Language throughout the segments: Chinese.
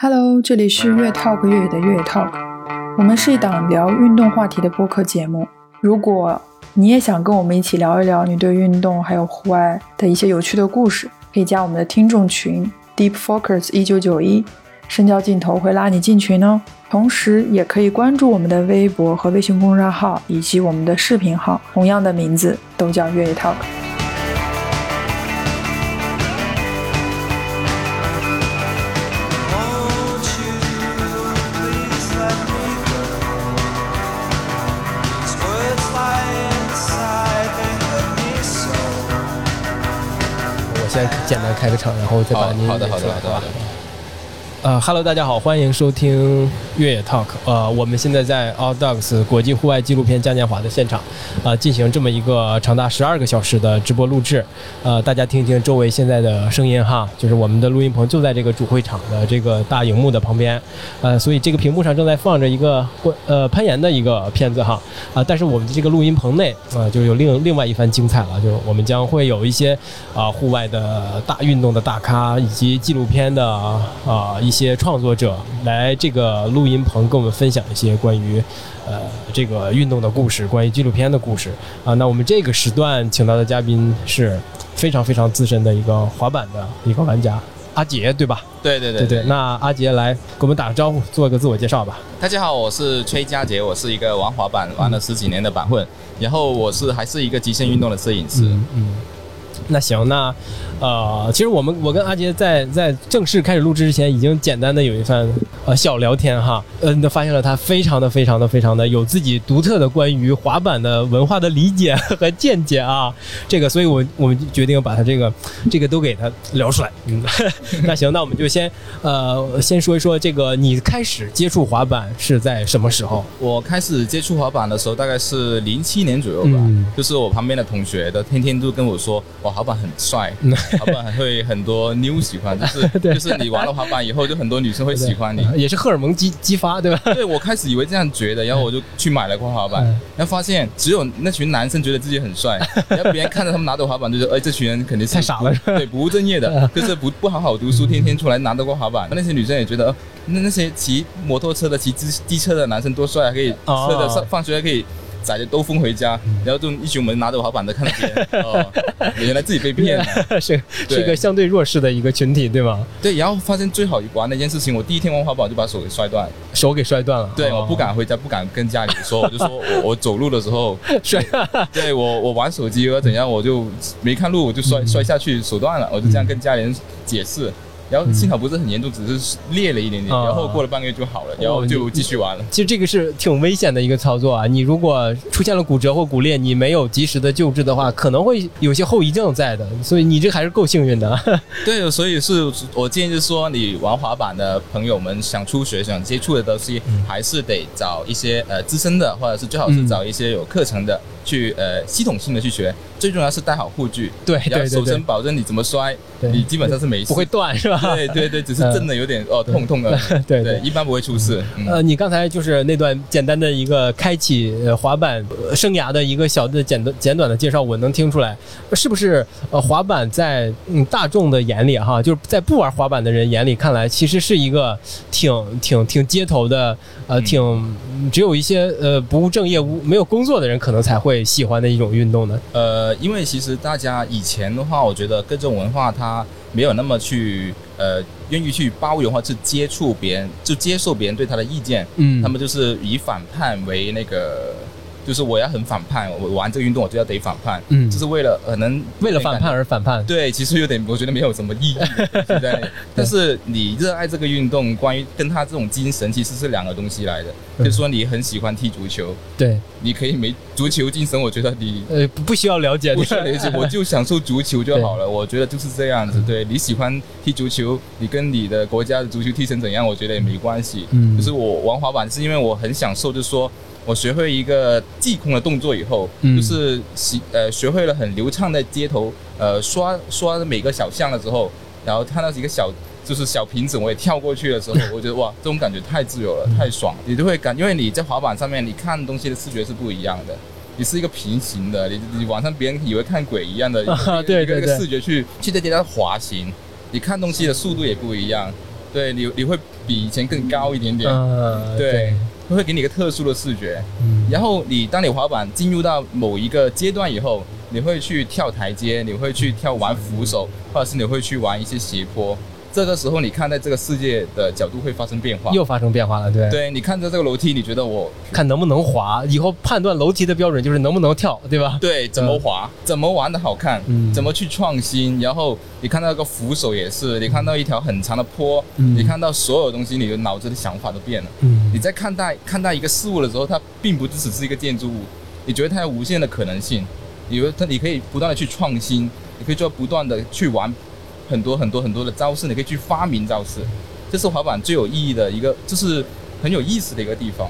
Hello，这里是越 Talk 越野的越野 Talk，我们是一档聊运动话题的播客节目。如果你也想跟我们一起聊一聊你对运动还有户外的一些有趣的故事，可以加我们的听众群 Deep Focus 一九九一，深交镜头会拉你进群哦。同时，也可以关注我们的微博和微信公众号，以及我们的视频号，同样的名字都叫越野 Talk。简单开个场，然后再把您好的好的出来好的好的。呃哈喽，大家好，欢迎收听越野 Talk。呃，我们现在在 All Dogs 国际户外纪录片嘉年华的现场，啊、进行这么一个长达十二个小时的直播录制。呃，大家听一听周围现在的声音哈，就是我们的录音棚就在这个主会场的这个大荧幕的旁边。呃，所以这个屏幕上正在放着一个呃攀岩的一个片子哈。啊、但是我们的这个录音棚内啊、就有另另外一番精彩了，就我们将会有一些啊、户外的大运动的大咖以及纪录片的啊、一些创作者来这个录音棚跟我们分享一些关于呃这个运动的故事，关于纪录片的故事啊、那我们这个时段请到的嘉宾是非常非常资深的一个滑板的一个玩家阿杰，对吧？对对对对对。那阿杰来给我们打个招呼，做一个自我介绍吧。大家好，我是崔佳杰，我是一个玩滑板玩了十几年的板混，然后我是还是一个极限运动的摄影师。嗯嗯。那行，那呃，其实我们我跟阿杰在在正式开始录制之前，已经简单的有一番呃小聊天哈，嗯、都发现了他非常的非常的非常的有自己独特的关于滑板的文化的理解和见解啊，这个，所以我我们决定把他这个这个都给他聊出来。嗯，那行，那我们就先呃先说一说这个你开始接触滑板是在什么时候？我开始接触滑板的时候，大概是零七年左右吧。嗯就是我旁边的同学都天天都跟我说，哇，滑板很帅，滑板还会很多妞喜欢，就是 对就是你玩了滑板以后，就很多女生会喜欢你。呃也是荷尔蒙激激发，对吧？对，我开始以为这样觉得，然后我就去买了块滑板嗯，然后发现只有那群男生觉得自己很帅，然后别人看着他们拿着滑板就觉得，哎，这群人肯定是太傻了对，不务正业的，就是不不好好读书，天天出来拿着块滑板。那些女生也觉得，呃那那些骑摩托车的、骑机机车的男生多帅啊，可以哦车的上放学还可以。载着兜风回家，然后就一群我们拿着滑板的看着别人，哦，原来自己被骗了。是是一个相对弱势的一个群体，对吗？对，然后发现最好玩的一件事情，我第一天玩滑板就把手给摔断了。手给摔断了。对，哦我不敢回家，不敢跟家里说，我就说我我走路的时候摔。对我我玩手机或者怎样，我就没看路，我就摔摔下去，手断了，我就这样跟家里人解释。然后幸好不是很严重，只是裂了一点点，啊然后过了半个月就好了，然后就继续玩了。其实这个是挺危险的一个操作啊！你如果出现了骨折或骨裂，你没有及时的救治的话，可能会有些后遗症在的。所以你这还是够幸运的。对，所以是我建议是说，你玩滑板的朋友们想初学、想接触的东西，还是得找一些呃资深的，或者是最好是找一些有课程的去呃系统性的去学。最重要是带好护具，对然后对对对手身，保证你怎么摔，你基本上是没事，不会断是吧？对对对，只是震的有点哦痛痛的，对对，一般不会出事。嗯呃，你刚才就是那段简单的一个开启呃滑板呃生涯的一个小的简短简短的介绍，我能听出来，是不是？呃，滑板在嗯大众的眼里哈，就是在不玩滑板的人眼里看来，其实是一个挺挺挺街头的，呃，嗯挺嗯只有一些呃不务正业、无没有工作的人可能才会喜欢的一种运动呢。呃，因为其实大家以前的话，我觉得各种文化它没有那么去呃愿意去包容或者是接触别人，就接受别人对他的意见，嗯他们就是以反叛为那个。就是我要很反叛，我玩这个运动我就要得反叛，嗯就是为了可能为了反叛而反叛。对，其实有点，我觉得没有什么意义对对。但是你热爱这个运动，关于跟他这种精神其实是两个东西来的。嗯就是说你很喜欢踢足球，对，你可以没足球精神，我觉得你呃，不不需要了解，不需要了解，我就享受足球就好了。我觉得就是这样子。对你喜欢踢足球，你跟你的国家的足球踢成怎样，我觉得也没关系。嗯就是我玩滑板是因为我很享受，就是说我学会一个技空的动作以后，嗯就是习呃学会了很流畅在街头呃刷刷每个小巷的时候，然后看到一个小。就是小瓶子，我也跳过去的时候，我觉得哇，这种感觉太自由了，太爽了。你就会感，因为你在滑板上面，你看东西的视觉是不一样的。你是一个平行的，你你晚上别人以为看鬼一样的，一个啊对一个视觉去去在街上滑行，你看东西的速度也不一样。对你你会比以前更高一点点，嗯，对，会给你一个特殊的视觉。嗯，然后你当你滑板进入到某一个阶段以后，你会去跳台阶，你会去跳玩扶手，或者是你会去玩一些斜坡。这个时候，你看待这个世界的角度会发生变化。又发生变化了，对，对，你看着这个楼梯，你觉得我看能不能滑，以后判断楼梯的标准就是能不能跳，对吧？对怎么滑，怎么玩的好看，嗯怎么去创新。然后你看到那个扶手也是，你看到一条很长的坡，嗯你看到所有东西，你的脑子的想法都变了。嗯你在看待看待一个事物的时候，它并不只是一个建筑物，你觉得它有无限的可能性，你觉得它你可以不断的去创新，你可以做不断的去玩很多很多很多的招式，你可以去发明招式，这是滑板最有意义的一个，就是很有意思的一个地方。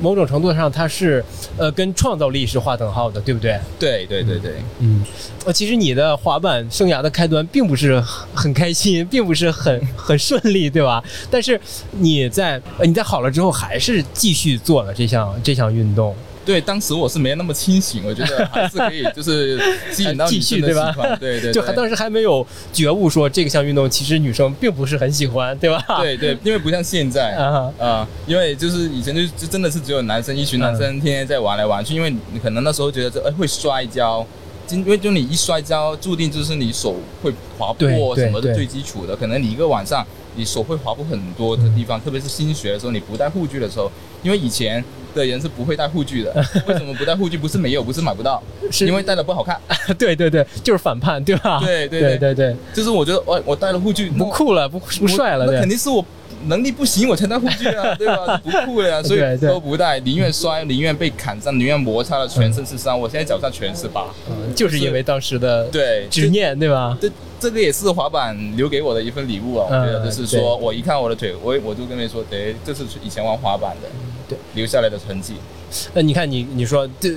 某种程度上它是呃跟创造力是划等号的，对不对？对对对对，嗯，呃，其实你的滑板生涯的开端并不是很很开心，并不是很 很顺利，对吧？但是你在呃你在好了之后，还是继续做了这项这项运动。对，当时我是没那么清醒，我觉得还是可以，就是吸引到 女生的喜欢。对 对，就还当时还没有觉悟说这个项运动其实女生并不是很喜欢，对吧？对对，因为不像现在 啊，啊，因为就是以前就就真的是只有男生一群男生天天在玩来玩去，因为你可能那时候觉得这哎会摔跤。因为就你一摔跤，注定就是你手会划破什么的最基础的，可能你一个晚上你手会划破很多的地方，特别是新学的时候，你不戴护具的时候，因为以前的人是不会戴护具的。为什么不戴护具？不是没有，不是买不到，是因为戴了不好看。对对对，就是反叛，对吧？对对对对对，就是我觉得我我戴了护具不酷了，不不帅了，那肯定是我。能力不行，我才戴护具啊，对吧？不酷了呀，所以都不戴，宁愿摔，宁愿被砍伤，宁愿摩擦了全身是伤。我现在脚上全是疤，嗯，就是因为当时的对执念，对吧？这这个也是滑板留给我的一份礼物啊，我觉得就是说我一看我的腿，我我就跟你说，得，这是以前玩滑板的，对，留下来的痕迹。那你看你你说这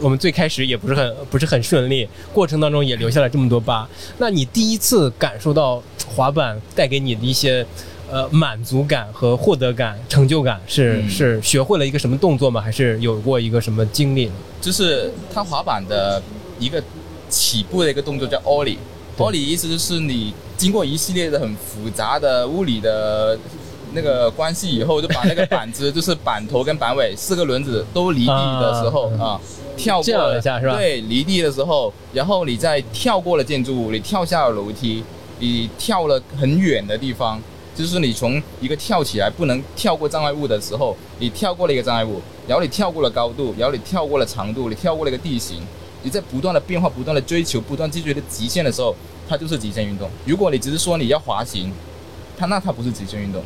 我们最开始也不是很不是很顺利，过程当中也留下了这么多疤。那你第一次感受到滑板带给你的一些。呃，满足感和获得感、成就感是、嗯、是学会了一个什么动作吗？还是有过一个什么经历？就是他滑板的一个起步的一个动作叫 ollie。ollie 意思就是你经过一系列的很复杂的物理的那个关系以后，就把那个板子就是板头跟板尾四个轮子都离地的时候啊，跳过了一下是吧？对，离地的时候，然后你再跳过了建筑物，你跳下了楼梯，你跳了很远的地方。就是你从一个跳起来不能跳过障碍物的时候，你跳过了一个障碍物，然后你跳过了高度，然后你跳过了长度，你跳过了一个地形，你在不断的变化、不断的追求、不断追求的极限的时候，它就是极限运动。如果你只是说你要滑行，它那它不是极限运动，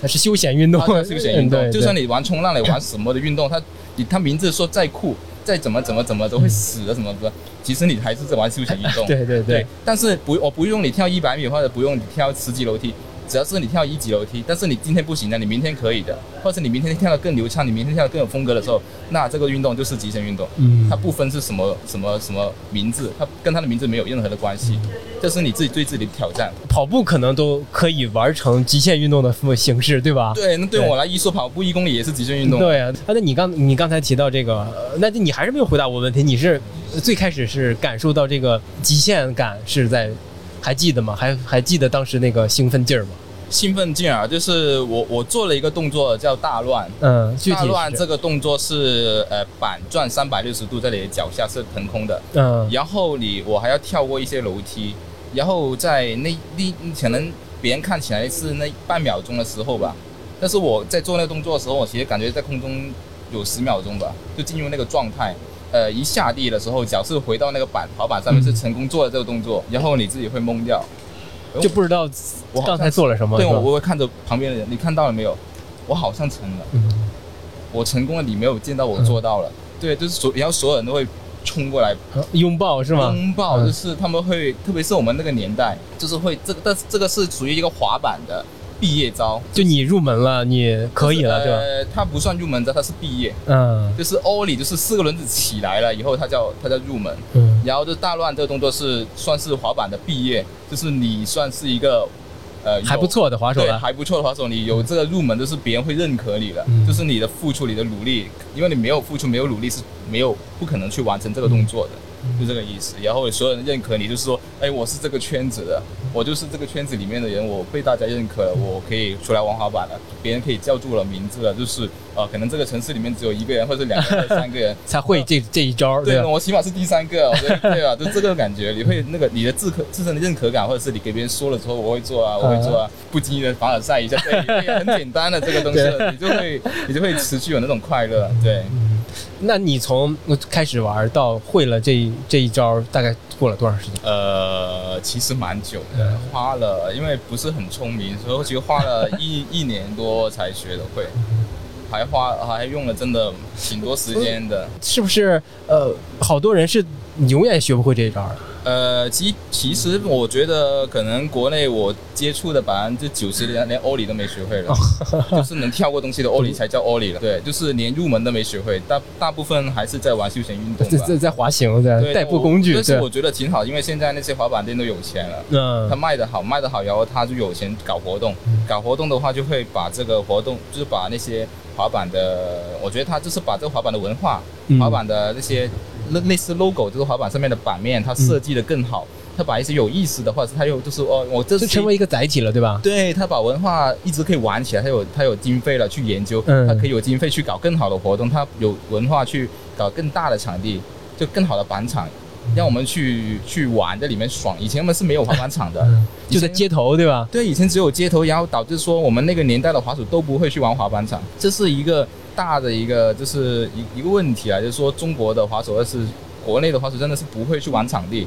它是休闲运动，它是休闲运动。就算你玩冲浪，你玩什么的运动，它你它名字说再酷，再怎么怎么怎么都会死的什么的，其实你还是在玩休闲运动。对对对。但是不，我不用你跳一百米，或者不用你跳十级楼梯。只要是你跳一级楼梯，但是你今天不行的，你明天可以的，或者你明天跳得更流畅，你明天跳得更有风格的时候，那这个运动就是极限运动。嗯，它不分是什么什么什么名字，它跟它的名字没有任何的关系，这是你自己对自己的挑战。跑步可能都可以玩成极限运动的形式，对吧？对，那对我来一说跑步一公里也是极限运动。对啊，那你刚你刚才提到这个，那你还是没有回答我问题。你是最开始是感受到这个极限感是在，还记得吗？还还记得当时那个兴奋劲儿吗？兴奋劲儿就是我我做了一个动作叫大乱，嗯，大乱这个动作是呃板转三百六十度，在你的脚下是腾空的，嗯，然后你我还要跳过一些楼梯，然后在那那可能别人看起来是那半秒钟的时候吧，但是我在做那个动作的时候，我其实感觉在空中有十秒钟吧，就进入那个状态。呃，一下地的时候，脚是回到那个板滑板上面，是成功做了这个动作，然后你自己会懵掉。就不知道我刚才做了什么。对，我我会看着旁边的人，你看到了没有？我好像成了，嗯、我成功了，你没有见到我做到了。嗯、对，就是所，然后所有人都会冲过来拥抱，是吗？拥抱就是他们会，特别是我们那个年代，就是会这个，但是这个是属于一个滑板的毕业招。就你入门了，你可以了，对吧？呃，它不算入门招，它是毕业。嗯，就是 ollie，就是四个轮子起来了以后，它叫它叫入门。嗯，然后就大乱这个动作是算是滑板的毕业，就是你算是一个。呃，还不错的滑手了，还不错的滑手，你有这个入门，就是别人会认可你的，嗯、就是你的付出、你的努力，因为你没有付出、没有努力是没有不可能去完成这个动作的。就这个意思。然后所有人认可你，就是说，哎，我是这个圈子的，我就是这个圈子里面的人，我被大家认可了，我可以出来玩滑板了，别人可以叫住了名字了，就是呃，可能这个城市里面只有一个人或者两个人、三个人 才会这这一招，对，吧？我起码是第三个，我觉得对吧，就这个感觉，你会那个你的自可自身的认可感，或者是你给别人说了之后，我会做啊，我会做啊，不经意的凡尔赛一下，对，对很简单的这个东西，你就会你就会持续有那种快乐，对。那你从开始玩到会了这这一招，大概过了多长时间？呃，其实蛮久的，花了，因为不是很聪明，所以其实花了一 一年多才学的会，还花还用了真的挺多时间的。是不是？呃，好多人是永远学不会这一招的。呃，其其实我觉得可能国内我接触的百分之九十连连欧里都没学会了，就是能跳过东西的欧里才叫欧里了。对，就是连入门都没学会，大大部分还是在玩休闲运动，在在滑行，在代步工具。但是我觉得挺好，因为现在那些滑板店都有钱了，嗯，他卖的好，卖的好，然后他就有钱搞活动，搞活动的话就会把这个活动，就是把那些滑板的，我觉得他就是把这个滑板的文化，滑板的那些。类类似 logo 就是滑板上面的版面，它设计的更好，它把一些有意思的，或者是它又就是哦，我这是成为一个载体了，对吧？对，它把文化一直可以玩起来，它有它有经费了去研究，它可以有经费去搞更好的活动，它有文化去搞更大的场地，就更好的板场，让我们去去玩在里面爽。以前我们是没有滑板场的，就在街头，对吧？对，以前只有街头，然后导致说我们那个年代的滑手都不会去玩滑板场，这是一个。大的一个就是一一个问题啊，就是说中国的滑手，要是国内的滑手，真的是不会去玩场地，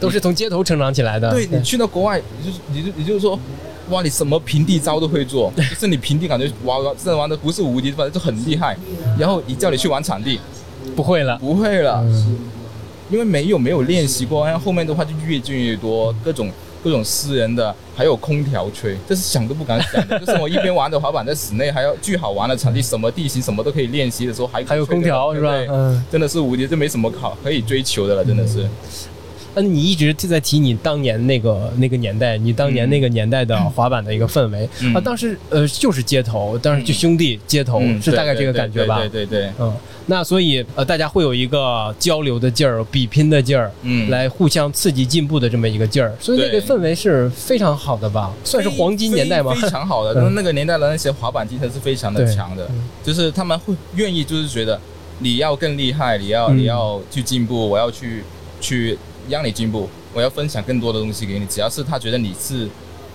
都是从街头成长起来的。对你去到国外，你就你就你就是说，哇，你什么平地招都会做，就是你平地感觉哇哇，真的玩的不是无敌，反正就很厉害。然后一叫你去玩场地，不会了，不会了，因为没有没有练习过，然后后面的话就越进越多各种。各种私人的，还有空调吹，这是想都不敢想的。就是我一边玩着滑板在室内，还要巨好玩的场地，什么地形什么都可以练习的时候，还还有空调是吧？嗯，真的是无敌，这没什么好可以追求的了，真的是。那你一直就在提你当年那个那个年代，你当年那个年代的滑板的一个氛围。啊，当时呃就是街头，当时就兄弟街头是大概这个感觉吧？对对对，嗯，那所以呃大家会有一个交流的劲儿，比拼的劲儿，嗯，来互相刺激进步的这么一个劲儿，所以那个氛围是非常好的吧？算是黄金年代吗？非常好的，那 那个年代的那些滑板精神是非常的强的，就是他们会愿意就是觉得你要更厉害，你要你要去进步，我要去去。让你进步，我要分享更多的东西给你。只要是他觉得你是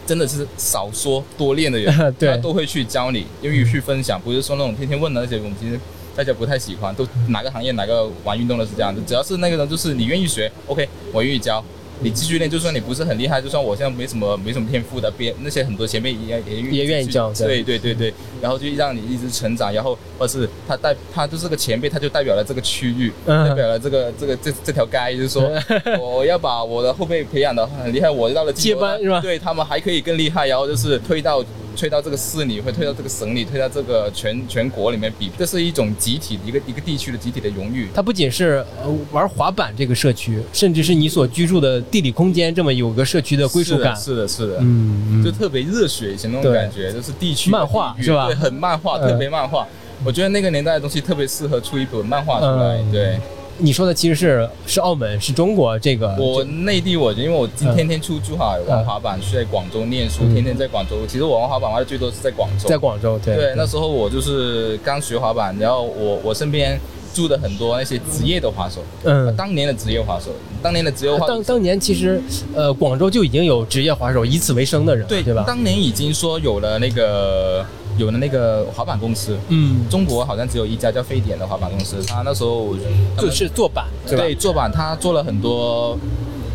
真的是少说多练的人，他都会去教你，愿意去分享。不是说那种天天问的那些，我们其实大家不太喜欢。都哪个行业哪个玩运动的是这样子，只要是那个人就是你愿意学，OK，我愿意教。你继续练，就算你不是很厉害，就算我现在没什么没什么天赋的，别那些很多前辈也也也愿意教，对对对对，然后就让你一直成长，然后或是他代他就是个前辈，他就代表了这个区域，代表了这个这个这这条街，就是说 我要把我的后辈培养的很厉害，我到了接班是吧？对他们还可以更厉害，然后就是推到。推到这个市里，会推到这个省里，推到这个全全国里面比，这是一种集体一个一个地区的集体的荣誉。它不仅是呃玩滑板这个社区，甚至是你所居住的地理空间这么有个社区的归属感。是的，是的，嗯，就特别热血以前那种感觉，就是地区漫画是吧？对，很漫画，特别漫画。我觉得那个年代的东西特别适合出一本漫画出来，对。你说的其实是是澳门，是中国这个。我内地，我因为我今天天出珠海玩滑板，去在广州念书，天天在广州。其实我玩滑板玩的最多是在广州。在广州，对。对，那时候我就是刚学滑板，然后我我身边住的很多那些职业的滑手，嗯，当年的职业滑手，当年的职业滑。当当年其实，呃，广州就已经有职业滑手以此为生的人，对对吧？当年已经说有了那个。有的那个滑板公司，嗯，中国好像只有一家叫沸点的滑板公司。他那时候就是做板，对，做板，他做了很多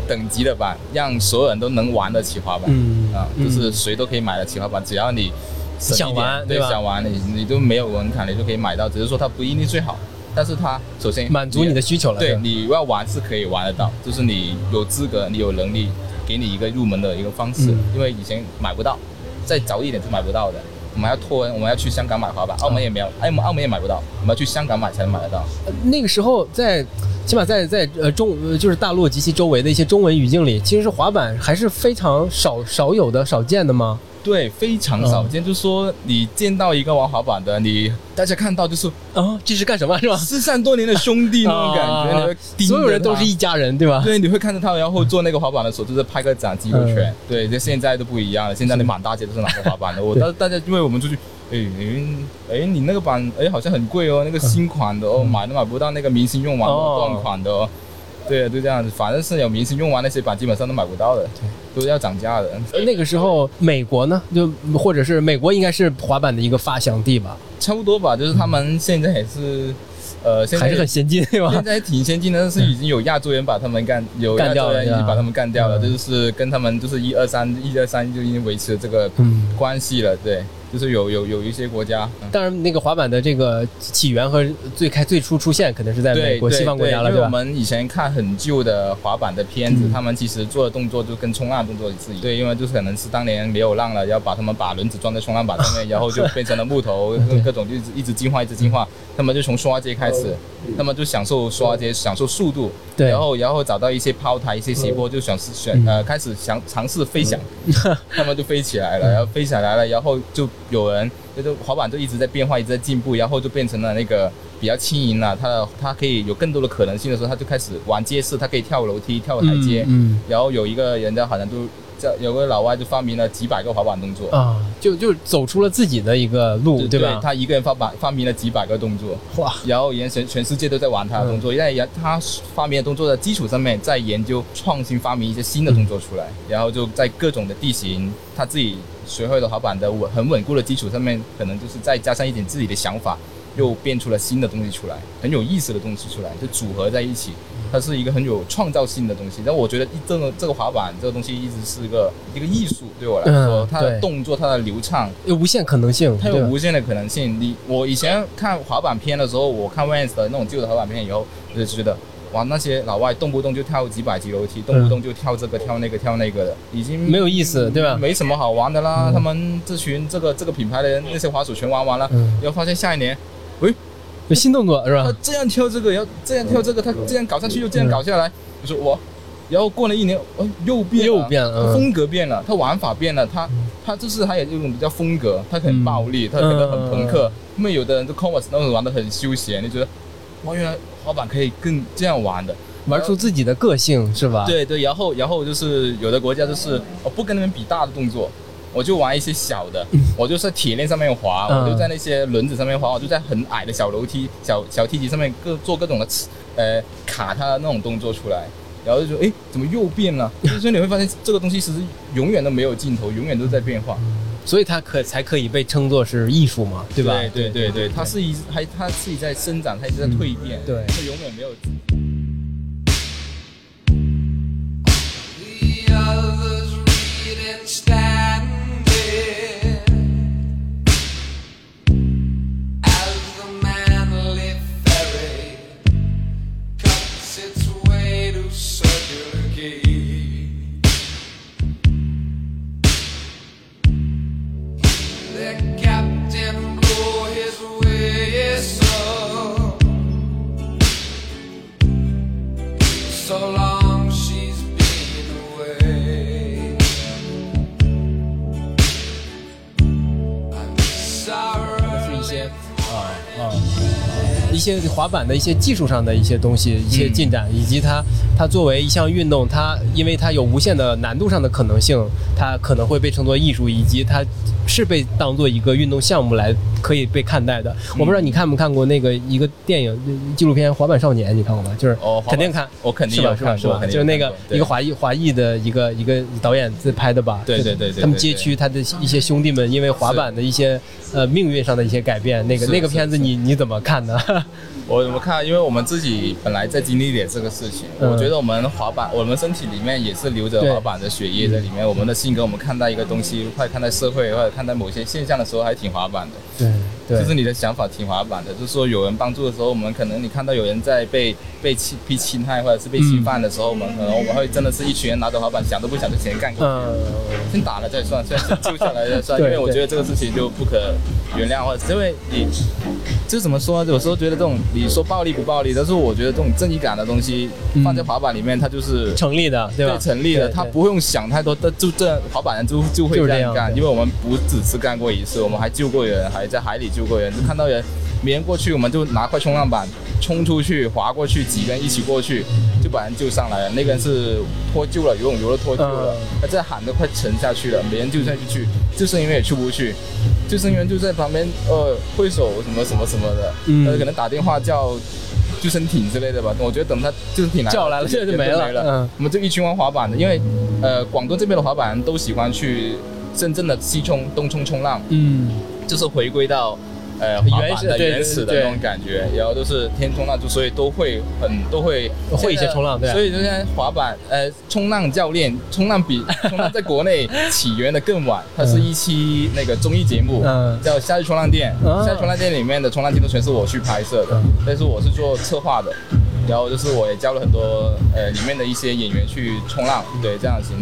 等级的板，让所有人都能玩得起滑板，嗯啊，就是谁都可以买得起滑板，只要你想玩，对想玩，你你都没有门槛，你就可以买到。只是说它不一定最好，但是它首先满足你的需求了。对，你要玩是可以玩得到，就是你有资格，你有能力，给你一个入门的一个方式，因为以前买不到，再早一点是买不到的。我们要托恩，我们要去香港买滑板，澳门也没有，澳门澳门也买不到，我们要去香港买才能买得到。那个时候在起码在在呃中呃就是大陆及其周围的一些中文语境里，其实是滑板还是非常少少有的、少见的吗？对，非常少见。就是说，你见到一个玩滑板的，你大家看到就是啊，这是干什么 是吧？失散多年的兄弟那种感觉，你会所有人都是一家人，对吧？对，你会看着他，然后做那个滑板的时候，就是拍个掌、击个拳。嗯对，就现在都不一样了，现在你满大街都是拿着滑板的。我对大大家，因为我们出去，哎哎哎，你那个板哎好像很贵哦，那个新款的哦，买都买不到那个明星用完的断款的哦。对，就这样子，反正是有明星用完那些板，基本上都买不到的，都要涨价的。呃那个时候美国呢，就或者是美国应该是滑板的一个发祥地吧，差不多吧，就是他们现在也是，呃，现在还是很先进，对吧？现在挺先进的，但是已经有亚洲人把他们干，有干亚洲人已经把他们干掉了，嗯就是跟他们就是一二三一二三就已经维持了这个嗯。关系了，对，就是有有有一些国家，嗯。当然，那个滑板的这个起源和最开最初出现肯定是在美国西方国家了，对因为我？们以前看很旧的滑板的片子，嗯。他们其实做的动作就跟冲浪动作是一样。对，因为就是可能是当年没有浪了，要把他们把轮子装在冲浪板上面，然后就变成了木头，各种就一直一直进化，一直进化。他们就从刷街开始，他们就享受刷街，享受速度，对，然后然后找到一些抛台、一些斜坡，就想试选嗯呃开始想尝试飞翔，他们就飞起来了，然后飞起来了，然后就有人就是滑板就一直在变化，一直在进步，然后就变成了那个比较轻盈了，它的它可以有更多的可能性的时候，他就开始玩街式，它可以跳楼梯、跳台阶，嗯然后有一个人家好像就叫有个老外就发明了几百个滑板动作。就就走出了自己的一个路，对吧？他一个人发板发明了几百个动作，哇，然后人全全世界都在玩他的动作，在研他发明的动作的基础上面，再研究创新发明一些新的动作出来，然后就在各种的地形，他自己学会了滑板的稳很稳固的基础上面，可能就是再加上一点自己的想法，又变出了新的东西出来，很有意思的东西出来，就组合在一起。它是一个很有创造性的东西，但我觉得这个这个滑板这个东西一直是一个一个艺术，对我来说，嗯它的动作、它的流畅，有无限可能性，它有无限的可能性。你我以前看滑板片的时候，我看 Vans 的那种旧的滑板片以后，我就觉得。哇，那些老外动不动就跳几百级楼梯，动不动就跳这个跳那个跳那个的，已经没有意思对吧没什么好玩的啦。嗯他们这群这个这个品牌的人那些滑手全玩完了，嗯，然后发现下一年喂有新动作是吧？他这样跳这个，然后这样跳这个，他这样搞上去又这样搞下来，我说我，然后过了一年，哦，又变了又变了风格变了，他玩法变了，他他就是还有一种比较风格，他很暴力，他可能很朋克。因为有的人就 Converse 那种玩的很休闲，你觉得哇，原来滑板可以更这样玩的。玩出自己的个性是吧？，对对，然后然后就是有的国家就是我不跟你们比大的动作，我就玩一些小的，我就在铁链上面滑，嗯我就在那些轮子上面滑，我就在很矮的小楼梯、小小梯级上面各做各种的呃卡它的那种动作出来。然后就说，哎，怎么又变了？所以你会发现这个东西其实永远都没有尽头，永远都在变化，所以它可才可以被称作是艺术嘛，对吧？对对对对，它是一还它自己在生长，它一直在蜕变，对它永远没有。滑板的一些技术上的一些东西，一些进展，以及它它作为一项运动，它因为它有无限的难度上的可能性，它可能会被称作艺术，以及它是被当做一个运动项目来可以被看待的。我不知道你看没看过那个一个电影纪录片《滑板少年》，你看过吗？就是哦肯定看。我肯定是吧？是吧？是吧？就是那个一个华裔华裔的一个一个导演自拍的吧？对对对对他们街区他的一些兄弟们因为滑板的一些呃命运上的一些改变，那个那个片子你你怎么看呢？我我看，因为我们自己本来在经历点这个事情，嗯我觉得我们滑板，我们身体里面也是流着滑板的血液在里面。我们的性格，我们看待一个东西，或者看待社会，或者看待某些现象的时候，还挺滑板的。对，对就是你的想法挺滑板的，就是说有人帮助的时候，我们可能你看到有人在被被侵被侵害或者是被侵犯的时候，我们可能我们会真的是一群人拿着滑板，想都不想就直接干过去。嗯，先打了再算，先救下来再算，因为我觉得这个事情就不可原谅，或者是因为你就怎么说呢？有时候觉得这种你说暴力不暴力，但是我觉得这种正义感的东西嗯放在滑板里面，它就是成立的，对吧？成立的，对对他不用想太多，他就这滑板人就就会这样干，因为我们不只是干过一次，我们还救过人，还在海里救过人，就看到人别人过去，我们就拿块冲浪板冲出去滑过去，几个人一起过去就把人救上来了。那个人是脱臼了，游泳游了脱臼了嗯，他在喊的快沉下去了，没人救下去去，救生员也出不去，救生员就在旁边呃挥手什么什么什么的，嗯。呃可能打电话叫。救生艇之类的吧，我觉得等他救生艇来叫来了现在就没了。嗯。我们就一群玩滑板的，因为呃广东这边的滑板人都喜欢去深圳的西冲、东冲冲浪，嗯，就是回归到呃滑板的原始对原始的对那种感觉，然后都是天冲浪，就所以都会很都会 会一些冲浪对啊。所以就像滑板呃冲浪教练，冲浪比冲浪在国内起源的更晚，它是一期那个综艺节目，嗯。叫《夏日冲浪店》，啊夏日冲浪店里面的冲浪镜头全是我去拍摄的嗯，但是我是做策划的。然后就是我也教了很多呃里面的一些演员去冲浪，对这样行。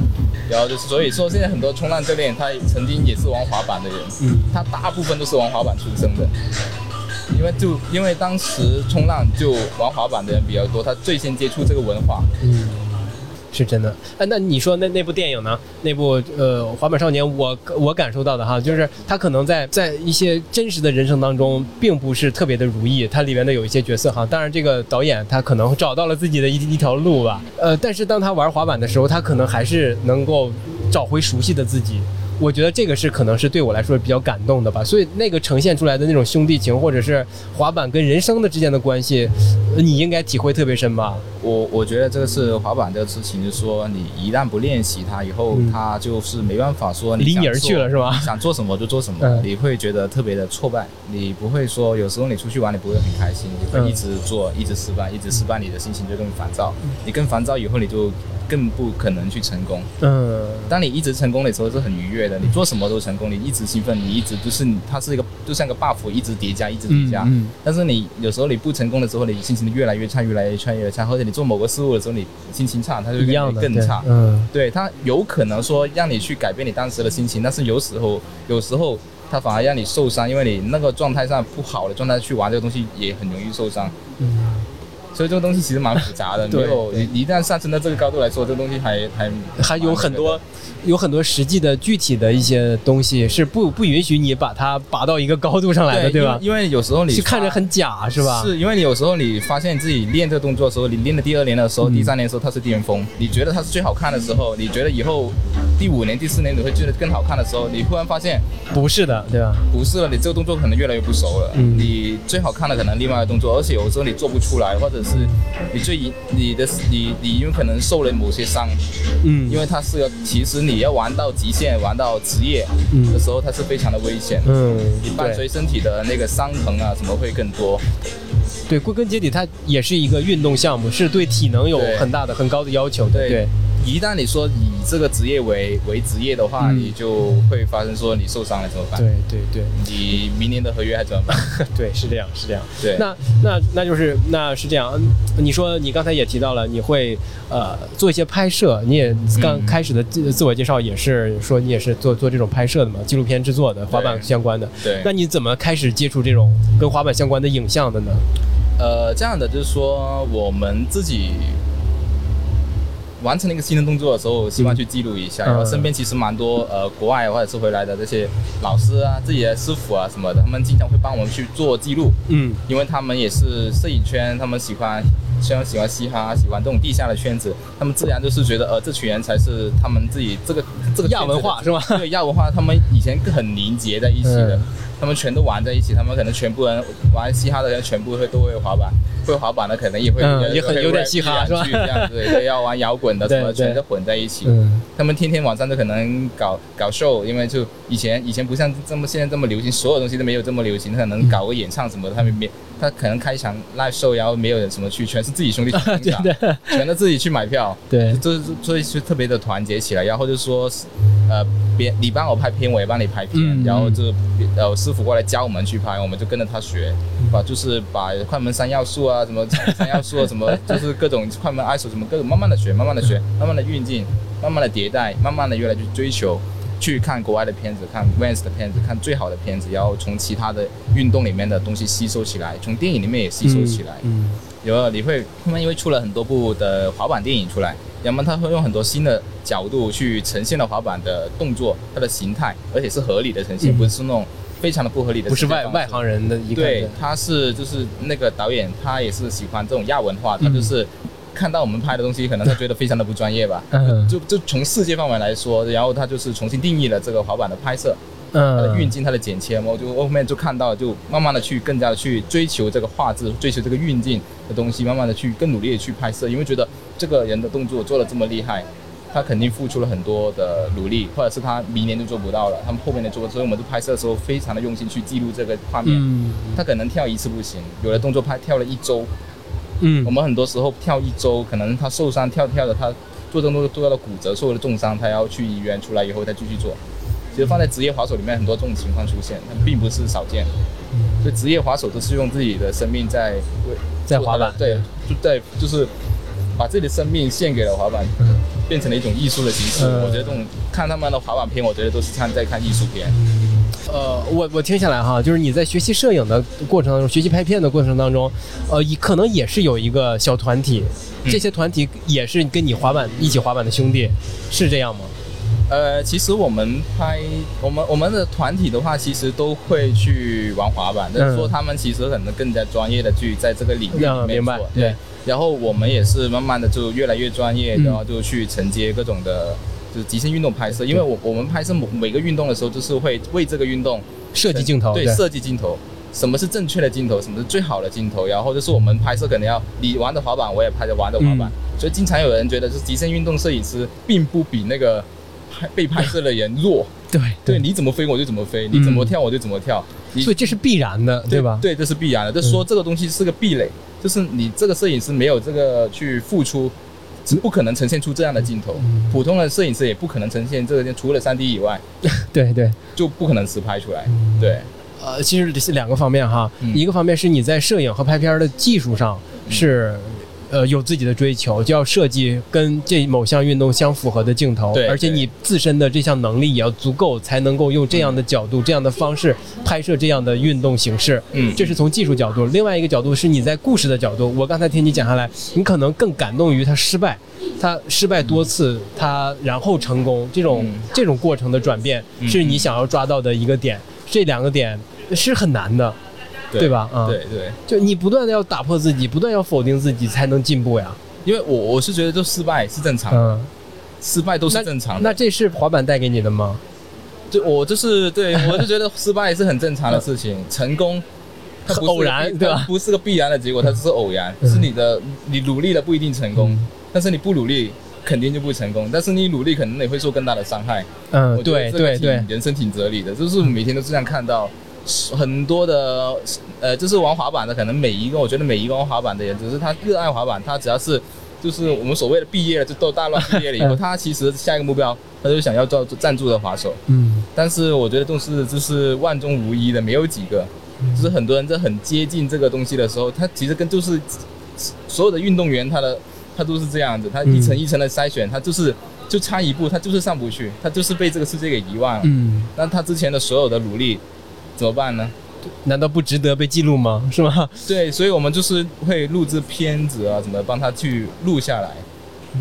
然后就是所以说现在很多冲浪教练他曾经也是玩滑板的人，嗯他大部分都是玩滑板出生的。因为就因为当时冲浪就玩滑板的人比较多，他最先接触这个文化。嗯，是真的。哎，那你说那那部电影呢？那部呃《滑板少年》我，我感受到的哈，就是他可能在在一些真实的人生当中，并不是特别的如意。它里面的有一些角色哈，当然这个导演他可能找到了自己的一一条路吧。呃，但是当他玩滑板的时候，他可能还是能够找回熟悉的自己。我觉得这个是可能是对我来说比较感动的吧，所以那个呈现出来的那种兄弟情，或者是滑板跟人生的之间的关系，呃你应该体会特别深吧？我我觉得这个是滑板这个事情，就是说你一旦不练习它以后，嗯。它就是没办法说你离你而去了是吧？想做什么就做什么，嗯。你会觉得特别的挫败，你不会说有时候你出去玩你不会很开心，你会嗯。一直做一直失败，一直失败，你的心情就更烦躁，你更烦躁以后你就更不可能去成功。嗯，当你一直成功的时候是很愉悦的，你做什么都成功，你一直兴奋，你一直就是你，它是一个就像个 buff，一直叠加，一直叠加。嗯嗯但是你有时候你不成功的时候，你心情越来越差，越来越差，越来越差，或者你做某个事物的时候，你心情差，它就会一样的，对更差。嗯对，它有可能说让你去改变你当时的心情，但是有时候有时候它反而让你受伤，因为你那个状态上不好的状态去玩这个东西也很容易受伤。嗯，所以这个东西其实蛮复杂的，没对有一旦上升到这个高度来说，这个东西还还还有很多有很多实际的具体的一些东西是不不允许你把它拔到一个高度上来的，对吧？因为因为有时候你是看着很假，是吧？是因为你有时候你发现自己练这个动作的时候，你练的第二年的时候、嗯第三年的时候，它是巅峰，你觉得它是最好看的时候，你觉得以后第五年、第四年你会觉得更好看的时候，你忽然发现不是的，对吧？不是了，你这个动作可能越来越不熟了。嗯你最好看的可能另外的动作，而且有时候你做不出来，或者是你最你的你你有可能受了某些伤，嗯，因为它是个其实你要玩到极限、玩到职业嗯的时候，它是非常的危险的。嗯，你伴随身体的那个伤疼啊，什么会更多。对，归根结底，它也是一个运动项目，是对体能有很大的、很高的要求对，一旦你说以这个职业为为职业的话，嗯你就会发生说你受伤了怎么办？对，对，对，你明年的合约还怎么办？对，是这样，是这样。对，那那那就是那是这样，嗯你说你刚才也提到了，你会呃做一些拍摄，你也刚嗯开始的自自我介绍也是说你也是做做这种拍摄的嘛，纪录片制作的，滑板相关的。对那你怎么开始接触这种跟滑板相关的影像的呢？呃，这样的就是说我们自己。完成了一个新的动作的时候，希望去记录一下。嗯然后身边其实蛮多呃国外或者是回来的这些老师啊、自己的师傅啊什么的，他们经常会帮我们去做记录。嗯因为他们也是摄影圈，他们喜欢，虽然喜欢嘻哈，喜欢这种地下的圈子，他们自然就是觉得，呃，这群人才是他们自己这个这个亚文化是吧对，亚文化，他们以前很凝结在一起的，嗯他们全都玩在一起，他们可能全部人玩嘻哈的人全部会都会滑板，会滑板的可能也会，嗯也很有点嘻哈是吧？对，要玩摇滚的 什么，全都混在一起。嗯。他们天天晚上都可能搞搞 show，，因为就以前以前不像这么现在这么流行，所有东西都没有这么流行，他可能搞个演唱什么的，他们没他可能开一场 live show，然后没有人什么去，全是自己兄弟 去全都自己去买票，对。就是所以就特别的团结起来，然后就说呃，别你帮我拍片，我也帮你拍片，嗯然后就呃师傅过来教我们去拍，我们就跟着他学，把就是把快门三要素啊，什么 三要素啊，什么 就是各种快门 ISO 什么各种慢慢的学，慢慢的学，慢慢的运镜，慢慢的迭代，慢慢的越来越追求。去看国外的片子，看 Vans 的片子，看最好的片子，然后从其他的运动里面的东西吸收起来，从电影里面也吸收起来。嗯有你会他们因为出了很多部的滑板电影出来，要么他会用很多新的角度去呈现了滑板的动作、它的形态，而且是合理的呈现，嗯不是那种非常的不合理的。不是外外。行人的一个对，他是就是那个导演，他也是喜欢这种亚文化，他就是看到我们拍的东西，可能他觉得非常的不专业吧。嗯就就从世界范围来说，然后他就是重新定义了这个滑板的拍摄，它的嗯运镜、它的剪切，我就后面就看到，就慢慢的去更加的去追求这个画质，追求这个运镜的东西，慢慢的去更努力的去拍摄，因为觉得这个人的动作做的这么厉害，他肯定付出了很多的努力，或者是他明年就做不到了，他们后面的做，所以我们就拍摄的时候非常的用心去记录这个画面。嗯他可能跳一次不行，有的动作拍跳了一周，嗯我们很多时候跳一周，可能他受伤跳跳的，他做动作做到了骨折，受了重伤，他要去医院，出来以后再继续做。其实放在职业滑手里面，很多这种情况出现，它并不是少见。所以职业滑手都是用自己的生命在为在滑板对，就在就是把自己的生命献给了滑板，嗯变成了一种艺术的形式。嗯我觉得这种看他们的滑板片，我觉得都是看在看艺术片。呃，我我听下来哈，就是你在学习摄影的过程当中，学习拍片的过程当中，呃，也可能也是有一个小团体，嗯这些团体也是跟你滑板一起滑板的兄弟，是这样吗？呃，其实我们拍我们我们的团体的话，其实都会去玩滑板，但是说他们其实可能更加专业的去在这个领域里面对。然后我们也是慢慢的就越来越专业，嗯然后就去承接各种的，就是极限运动拍摄。因为我我们拍摄每每个运动的时候，就是会为这个运动设计镜头，对设计镜头。什么是正确的镜头？什么是最好的镜头？然后就是我们拍摄可能要你玩的滑板，我也拍着玩的滑板。所以经常有人觉得，就是极限运动摄影师并不比那个拍被拍摄的人弱。对对，你怎么飞我就怎么飞，你怎么跳我就怎么跳。你所以这是必然的，对吧？对，这是必然的。就说这个东西是个壁垒，就是你这个摄影师没有这个去付出，是不可能呈现出这样的镜头。普通的摄影师也不可能呈现这个，除了三 D 以外，对对。就不可能实拍出来。对，呃，其实是两个方面哈，嗯一个方面是你在摄影和拍片的技术上是。呃，有自己的追求，就要设计跟这某项运动相符合的镜头，对而且你自身的这项能力也要足够，才能够用这样的角度、这样的方式拍摄这样的运动形式。嗯这是从技术角度。另外一个角度是你在故事的角度。我刚才听你讲下来，你可能更感动于他失败，他失败多次，他然后成功，这种、嗯这种过程的转变嗯是你想要抓到的一个点。这两个点是很难的，对吧？啊。对对，就你不断的要打破自己，不断要否定自己，才能进步呀。因为我我是觉得，就失败是正常的，嗯，失败都是正常的。那这是滑板带给你的吗？就我就是对 我就觉得失败是很正常的事情，成功它不是偶然对吧？不是个必然的结果，它只是偶然，嗯。是你的你努力了不一定成功嗯，但是你不努力肯定就不成功，但是你努力可能也会受更大的伤害。嗯，对对对，人生挺哲理的，就是每天都这样看到。很多的呃，就是玩滑板的，可能每一个，我觉得每一个玩滑板的人，只是他热爱滑板，他只要是就是我们所谓的毕业了，就都大乱毕业了以后，嗯 他其实下一个目标，他就想要做赞助的滑手。嗯但是我觉得都是就是万中无一的，没有几个。就是很多人在很接近这个东西的时候，他其实跟就是所有的运动员，他的他都是这样子，他一层一层的筛选，他就是就差一步，他就是上不去，他就是被这个世界给遗忘了。嗯，那他之前的所有的努力怎么办呢？难道不值得被记录吗？是吗？对，所以我们就是会录制片子啊，怎么帮他去录下来。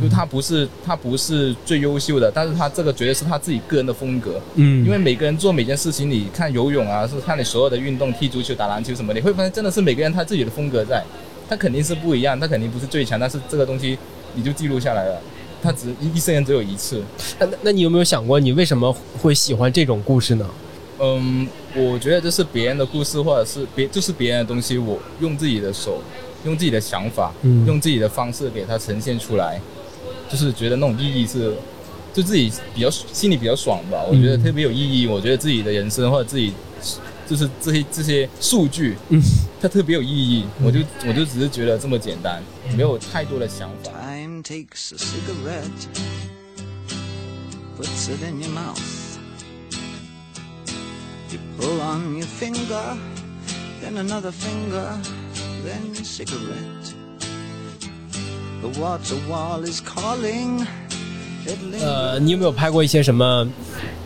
就他不是他不是最优秀的，但是他这个绝对是他自己个人的风格。嗯，因为每个人做每件事情，你看游泳啊，是看你所有的运动，踢足球、打篮球什么，你会发现真的是每个人他自己的风格在，他肯定是不一样，他肯定不是最强，但是这个东西你就记录下来了，他只一一生人只有一次。那那那你有没有想过，你为什么会喜欢这种故事呢？嗯，我觉得这是别人的故事，或者是别就是别人的东西，我用自己的手，用自己的想法，嗯用自己的方式给它呈现出来，就是觉得那种意义是，就自己比较心里比较爽吧。我觉得嗯特别有意义。我觉得自己的人生或者自己就是这些这些数据，嗯，它特别有意义。我就我就只是觉得这么简单，没有太多的想法。Time takes a cigarette, puts acid in your mouth. You pull on your finger, then another finger, then cigarette. The water wall is calling. 呃，你有没有拍过一些什么？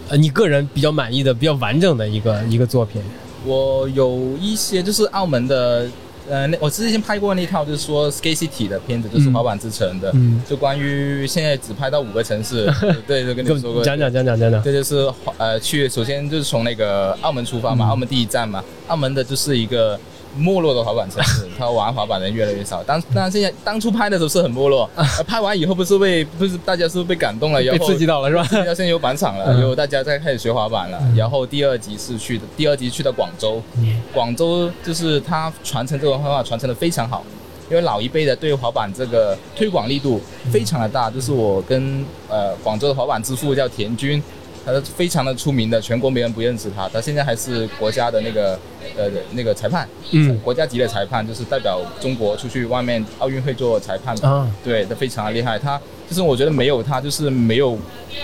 呃，你个人比较满意的、比较完整的一个一个作品？我有一些就是澳门的，呃，那我之前拍过那套就是说 Skate City 的片子，就是嗯。滑板之城的，嗯。就关于现在只拍到五个城市，对，就跟你说过，讲讲讲讲讲讲。这就是呃，去首先就是从那个澳门出发嘛，嗯。澳门第一站嘛，澳门的就是一个没落的滑板城市，他玩滑板的人越来越少。当当然现在当初拍的时候是很没落，呃拍完以后不是被不是大家是不是被感动了，然被后刺激到了是吧？现在有板场了，嗯有大家在开始学滑板了。然后第二集是去的，第二集去到广州，嗯广州就是他传承这个文化传承的非常好，因为老一辈的对滑板这个推广力度非常的大。就是我跟呃广州的滑板之父叫田军，他是非常的出名的，全国没人不认识他。他现在还是国家的那个呃那个裁判，嗯国家级的裁判，就是代表中国出去外面奥运会做裁判啊，对，他非常的厉害。他就是我觉得没有他，就是没有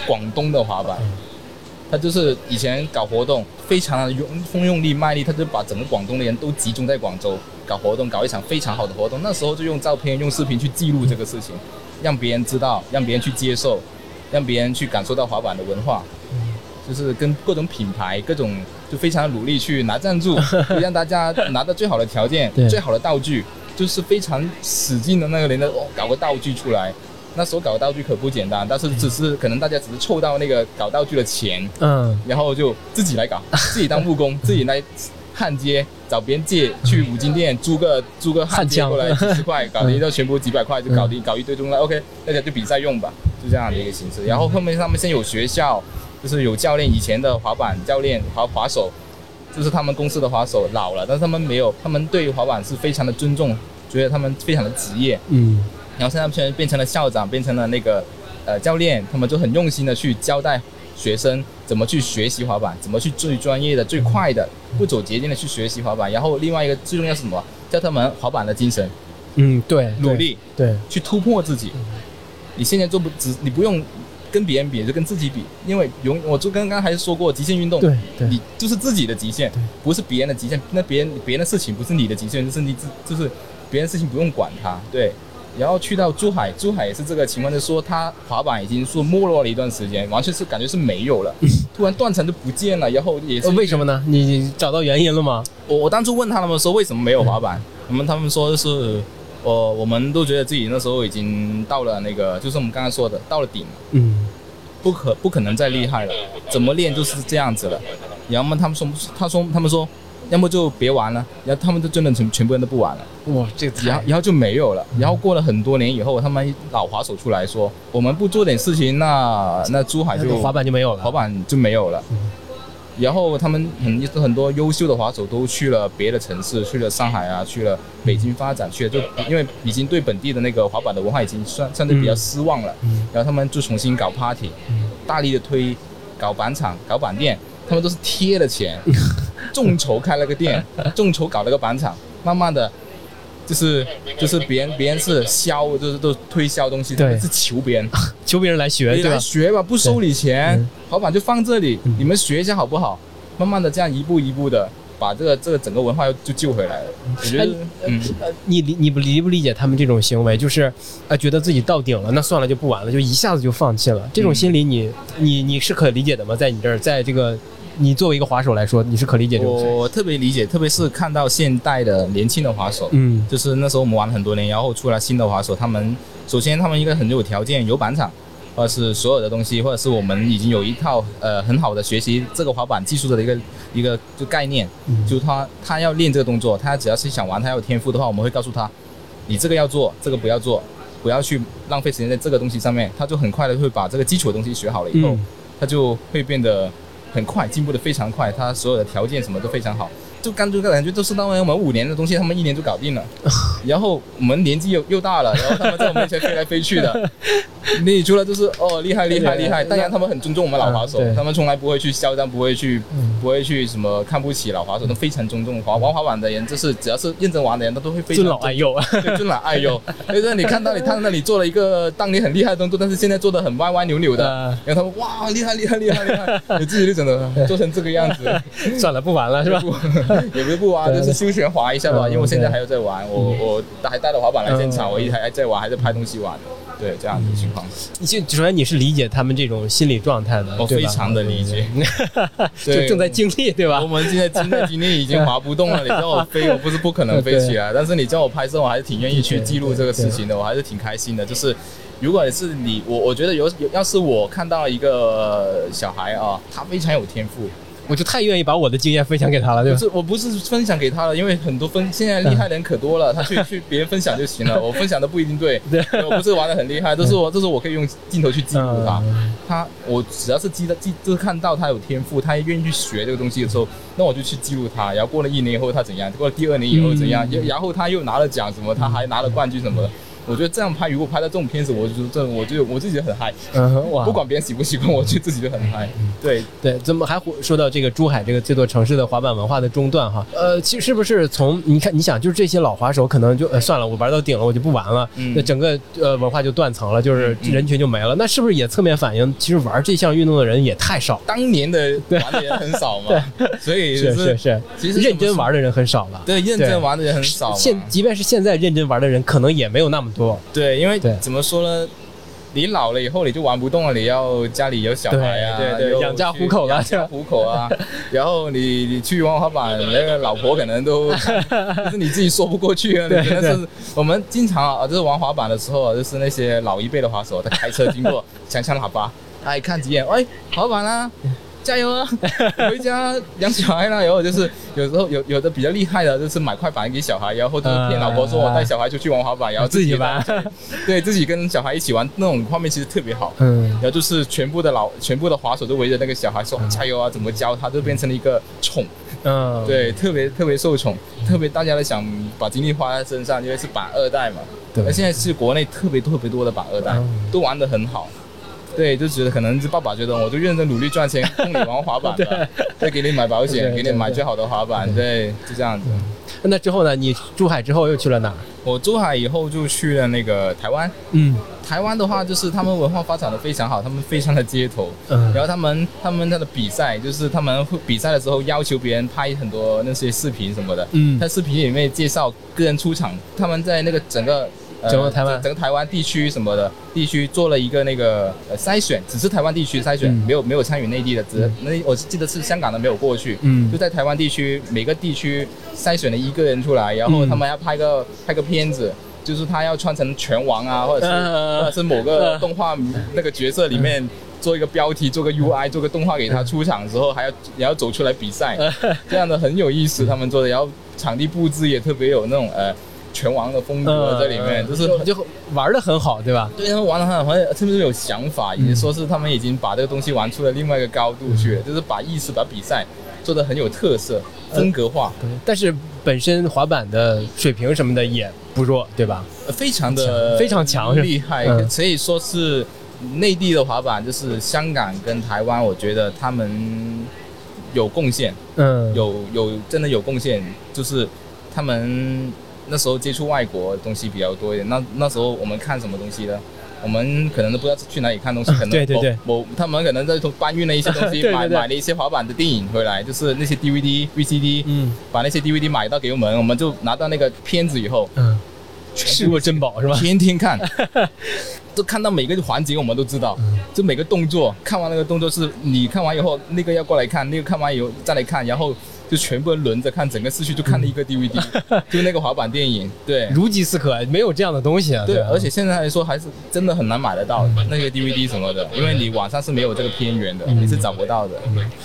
广东的滑板。他就是以前搞活动，非常的用风用力卖力，他就把整个广东的人都集中在广州搞活动，搞一场非常好的活动。那时候就用照片、用视频去记录这个事情，让别人知道，让别人去接受，让别人去感受到滑板的文化。就是跟各种品牌、各种就非常努力去拿赞助，让大家拿到最好的条件、最好的道具，就是非常使劲的那个人的、哦、搞个道具出来。那时候搞道具可不简单，但是只是可能大家只是凑到那个搞道具的钱，嗯，然后就自己来搞，自己当木工，自己来焊接，找别人借，去五金店租个租个焊接过来几十块，搞定，就全部几百块就搞定，搞一堆东西，OK，大家就比赛用吧，就这样的一个形式。然后后面他们现在有学校，就是有教练，以前的滑板教练、滑滑手，就是他们公司的滑手老了，但是他们没有，他们对滑板是非常的尊重，觉得他们非常的职业。嗯然后现在变变成了校长，变成了那个呃教练，他们就很用心的去交代学生怎么去学习滑板，怎么去最专业的、最快的、不走捷径的去学习滑板。然后另外一个最重要是什么？教他们滑板的精神，嗯，对，对努，力对，去突破自己。你现在做不只，你不用跟别人比，就跟自己比，因为永我就刚刚还是说过，极限运动，对对你就是自己的极限，不是别人的极限。那别人别人的事情不是你的极限，就是你自就是别人的事情不用管它。对，然后去到珠海，珠海也是这个情况，就是说他滑板已经说没落了一段时间，完全是感觉是没有了，突然断层就不见了，然后也是呃为什么呢？你找到原因了吗？我我当初问他们说为什么没有滑板，他们他们说是，我我们都觉得自己那时候已经到了那个，就是我们刚刚说的到了顶了，嗯不可不可能再厉害了，怎么练就是这样子了。然后他们说，他说他们说，要么就别玩了，然后他们就真的全全部人都不玩了，哇，这个然后然后就没有了。然后过了很多年以后，他们老滑手出来说，我们不做点事情，那那珠海就滑板就没有了。滑板就没有了。然后他们很很多优秀的滑手都去了别的城市，去了上海啊，去了北京发展去了，就因为已经对本地的那个滑板的文化已经算相对比较失望了。嗯然后他们就重新搞 party，大力的推搞板厂、搞板店，他们都是贴了钱，众筹开了个店，众筹搞了个板厂，慢慢的。就是就是别人别人是销，就是都推销东西，对是求别人，求别人来学，你对学吧，不收你钱嗯，滑板就放这里嗯，你们学一下好不好？慢慢的这样一步一步的把这个这个整个文化又就救回来了。我觉得，嗯，呃，你理你不理不理解他们这种行为？就是，啊，觉得自己到顶了，那算了就不玩了，就一下子就放弃了。这种心理你，你你是可理解的吗？在你这儿，在这个你作为一个滑手来说，你是可理解这种心理。我特别理解，特别是看到现代的年轻的滑手，嗯。就是那时候我们玩了很多年，然后出来新的滑手，他们首先他们一个很有条件，有板场，或者是所有的东西，或者是我们已经有一套呃很好的学习这个滑板技术的一个一个就概念，嗯。就他他要练这个动作，他只要是想玩，他要有天赋的话，我们会告诉他，你这个要做，这个不要做，不要去浪费时间在这个东西上面，他就很快的会把这个基础的东西学好了以后，嗯。他就会变得很快，进步的非常快，他所有的条件什么都非常好。就刚就感觉都是当我们五年的东西，他们一年就搞定了。然后我们年纪又又大了，然后他们在我面前飞来飞去的，你除了就是哦厉害厉害厉害，当然他们很尊重我们老滑手嗯，他们从来不会去嚣张，不会去嗯。不会去什么看不起老滑手，都非常尊重滑玩滑板的人，就是只要是认真玩的人，他都会非常尊老爱幼。对，尊老爱幼。就是你看到你看到你做了一个当年很厉害的动作，但是现在做的很歪歪扭扭的，呃然后他们哇厉害厉害厉害厉害，你自己就整的做成这个样子，算了，不玩了是吧？不 也不是不玩，就是休闲滑一下吧。嗯因为我现在还有在玩，我我还带了滑板来现场，嗯我一直还在玩，还在拍东西玩。对，这样子的情况，你就首先你是理解他们这种心理状态的，我非常的理解。就对正在经历，对吧我？们现在正在经历已经滑不动了，你叫我飞，我不是不可能飞起来，但是你叫我拍摄，我还是挺愿意去记录这个事情的，我还是挺开心的。就是如果是你，我我觉得有有，要是我看到一个小孩啊，他非常有天赋，我就太愿意把我的经验分享给他了，对吧？不是我不是分享给他了，因为很多分现在厉害的人可多了，他去 去别人分享就行了，我分享的不一定对，对我不是玩的很厉害，都是我这是我可以用镜头去记录他。嗯他我只要是记得记，就是看到他有天赋，他愿意去学这个东西的时候，那我就去记录他。然后过了一年以后他怎样，过了第二年以后怎样，嗯然后他又拿了奖什么，他还拿了冠军什么的。我觉得这样拍，如果拍到这种片子，我就这我就我自己很嗨，嗯，哇，不管别人喜不喜欢，我就自己就很嗨。对，对，怎么还说到这个珠海这个这座城市的滑板文化的中断哈？呃，其实是不是从你看，你想，就是这些老滑手可能就呃算了，我玩到顶了，我就不玩了，嗯那整个呃文化就断层了，就是嗯人群就没了。那是不是也侧面反映，其实玩这项运动的人也太少？当年的 玩的人很少嘛，所以是就是是，其实认真玩的人很少了。对认真玩的人很少嘛。现即便是现在认真玩的人，可能也没有那么多。对，因为怎么说呢？你老了以后你就玩不动了，你要家里有小孩啊，对对对养家糊口了去养家糊口啊。然后你你去玩滑板，那个老婆可能都 就是你自己说不过去啊。我们经常啊，就是玩滑板的时候啊，就是那些老一辈的滑手，他开车经过，响响喇叭，哎，看几眼，哎，滑板啊。加油啊！回家养小孩啦，然后就是有时候有有的比较厉害的，就是买块板给小孩，然后就是骗老婆说我带小孩出去玩滑板，然后自己玩对自己跟小孩一起玩，那种画面其实特别好。嗯然后就是全部的老全部的滑手都围着那个小孩说加油啊，怎么教他，就变成了一个宠，嗯，对，特别特别受宠，特别大家都想把精力花在身上，因为是板二代嘛。对而现在是国内特别特别多的板二代嗯，都玩得很好。对，就觉得可能是爸爸觉得我就认真努力赚钱，供你玩滑板吧，再给你买保险，给你买最好的滑板，对，就这样子。那之后呢？你珠海之后又去了哪？我珠海以后就去了那个台湾，嗯台湾的话就是他们文化发展的非常好，他们非常的街头，嗯然后他们他们他的比赛就是他们会比赛的时候要求别人拍很多那些视频什么的，嗯在视频里面介绍个人出场，他们在那个整个。呃整个台湾？整个台湾地区什么的地区做了一个那个呃筛选，只是台湾地区筛选，嗯。没有没有参与内地的，只那我记得是香港的没有过去，嗯。就在台湾地区每个地区筛选了一个人出来，然后嗯。他们要拍个拍个片子，就是他要穿成拳王啊，或者是、嗯或者是某个动画那个角色里面。做一个标题，做个 UI，做个动画给他出场之后，还要也要走出来比赛，这样的很有意思。他们做的，然后场地布置也特别有那种呃拳王的风格在里面，嗯就是就玩的很好，对吧？对他们玩的很好，特别是有想法，也说是他们已经把这个东西玩出了另外一个高度去了，就是把意识、把比赛做的很有特色、风格化，但是本身滑板的水平什么的也不弱，对吧？呃非常的非常强厉害，嗯。可以说是内地的滑板，就是香港跟台湾，我觉得他们有贡献，嗯，有有真的有贡献，就是他们那时候接触外国东西比较多一点。那那时候我们看什么东西呢？我们可能都不知道去哪里看东西，可能对对对某某他们可能在搬运了一些东西，对对买对买了一些滑板的电影回来，就是那些 DVD、VCD，嗯把那些 DVD 买到给我们，我们就拿到那个片子以后，嗯，视若珍宝是吧？天天看，都看到每个环节我们都知道，就每个动作，看完那个动作是你看完以后，那个要过来看，那个看完以后再来看，然后就全部人轮着看，整个市区就看了一个 DVD，就那个滑板电影，对。如饥似渴，没有这样的东西啊。对，吧而且现在来说还是真的很难买得到那个 DVD 什么的，因为你网上是没有这个片源的，你是找不到的。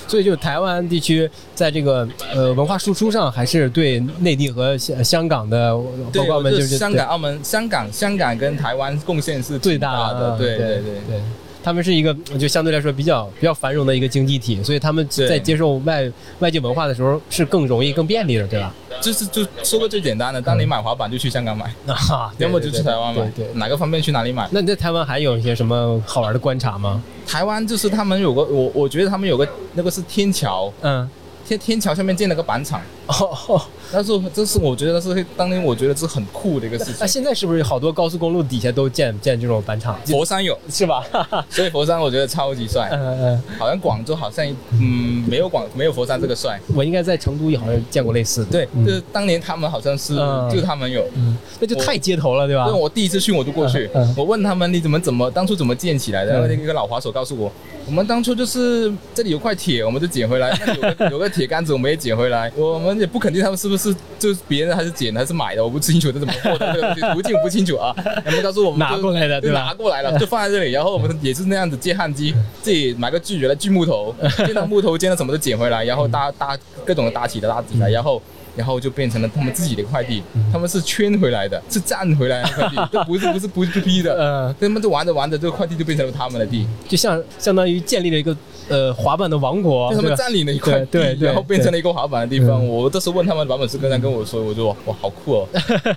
所以就台湾地区在这个呃文化输出上，还是对内地和香香港的宝对，宝们就是香港、澳门、香港、香港跟台湾贡献是最大的，的，对对对对。他们是一个就相对来说比较比较繁荣的一个经济体，所以他们在接受外外界文化的时候是更容易、更便利的，对吧？就是就说个最简单的，当你买滑板就去香港买，要么就去台湾买，对对。哪个方便去哪里买。那你在台湾还有一些什么好玩的观察吗？台湾就是他们有个我我觉得他们有个那个是天桥，嗯，天天桥下面建了个板厂，哦哦，但是这是我觉得是当年我觉得是很酷的一个事情那情。现在是不是好多高速公路底下都建建这种板厂？佛山有，是吧？所以佛山我觉得超级帅。嗯嗯，好像广州好像嗯没有广没有佛山这个帅。我应该在成都也好像见过类似的。对，嗯就是当年他们好像是嗯就他们有，嗯，那就太街头了，对吧对，？我第一次去我就过去我问他们你怎么怎么当初怎么建起来的？嗯然后那个老滑手告诉我，我们当初就是这里有块铁，我们就捡回来，那里有个 有个铁杆子，我们也捡回来。我们也不肯定他们是不是就是别人还是捡的还是买的，我不清楚这怎么获得这个东西途径不清楚啊。然后告诉我们拿过来的就对吧拿过来了，就放在这里，然后我们也是那样子借焊机，自己买个锯子来锯木头，见到木头见到什么都捡回来，然后搭搭各种的搭起的搭起来，然后。然后就变成了他们自己的快递，他们是圈回来的，是站回来的快递，这不是不是不是批的，呃，他们就玩着玩着，这个快递就变成了他们的地，就像相当于建立了一个呃滑板的王国，他们？占领了一块地，对然后变成了一个滑板的地方。嗯我这时候问他们版本师哥在跟我说，我就哇哇好酷哦，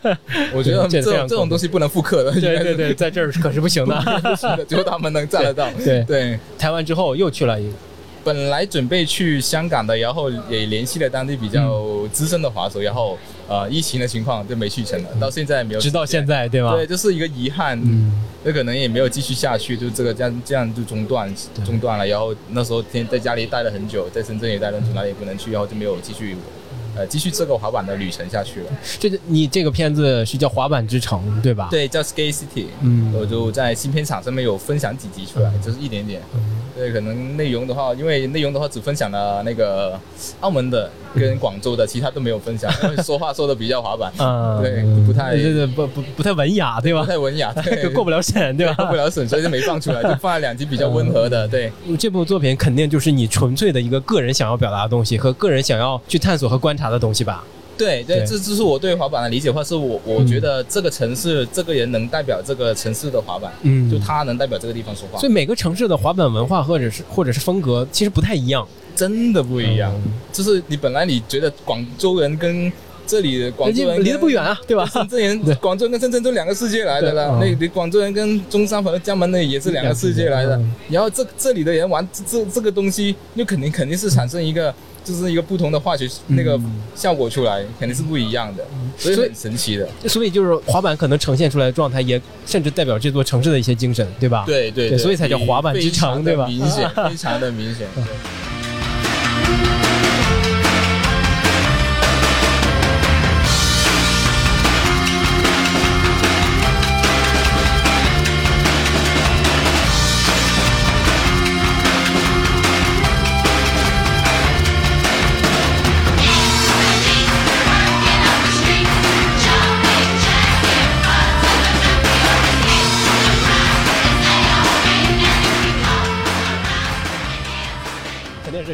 我觉得这这种东西不能复刻的，对对对，在这儿可是 不行的。只有他们能占得到。对。对，台湾之后又去了一个，本来准备去香港的，然后也联系了当地比较资深的滑手，然后呃疫情的情况就没去成了，到现在也没有，直到现。在，对吧？对，就是一个遗憾，嗯，那可能也没有继续下去，就这个这样这样就中断中断了。然后那时候天在家里待了很久，在深圳也待了很久，哪里也不能去，然后就没有继续呃继续这个滑板的旅程下去了。这个你这个片子是叫《滑板之城》，对吧？，对，叫 Skate City，嗯我就在新片场上面有分享几集出来，就是一点点。对，可能内容的话，因为内容的话只分享了那个澳门的跟广州的，其他都没有分享，因为说话说的比较滑板，嗯，对，不太对对不不不太文雅，对吧不？太文雅，对，过不了审，对吧？过不了审，所以就没放出来，就放了两集比较温和的，对。这部作品肯定就是你纯粹的一个个人想要表达的东西和个人想要去探索和观察的东西吧？对对，这这是我对滑板的理解的话，是我我嗯觉得这个城市、这个人能代表这个城市的滑板，嗯就他能代表这个地方说话所，以每个城市的滑板文化或者是或者是风格其实不太一样。真的不一样。嗯就是你本来你觉得广州人跟这里的广州人离得不远啊，对吧？深圳人、广州跟深圳都两个世界来的了。那你广州人跟中山和江门那也是两个世界来的嗯。然后这这里的人玩这这这个东西，就肯定肯定是产生一个就是一个不同的化学那个效果出来，肯定是不一样的，所以很神奇的。所以就是滑板可能呈现出来的状态，也甚至代表这座城市的一些精神，对吧？。对对对所以才叫滑板之城对吧明显，非常的明显。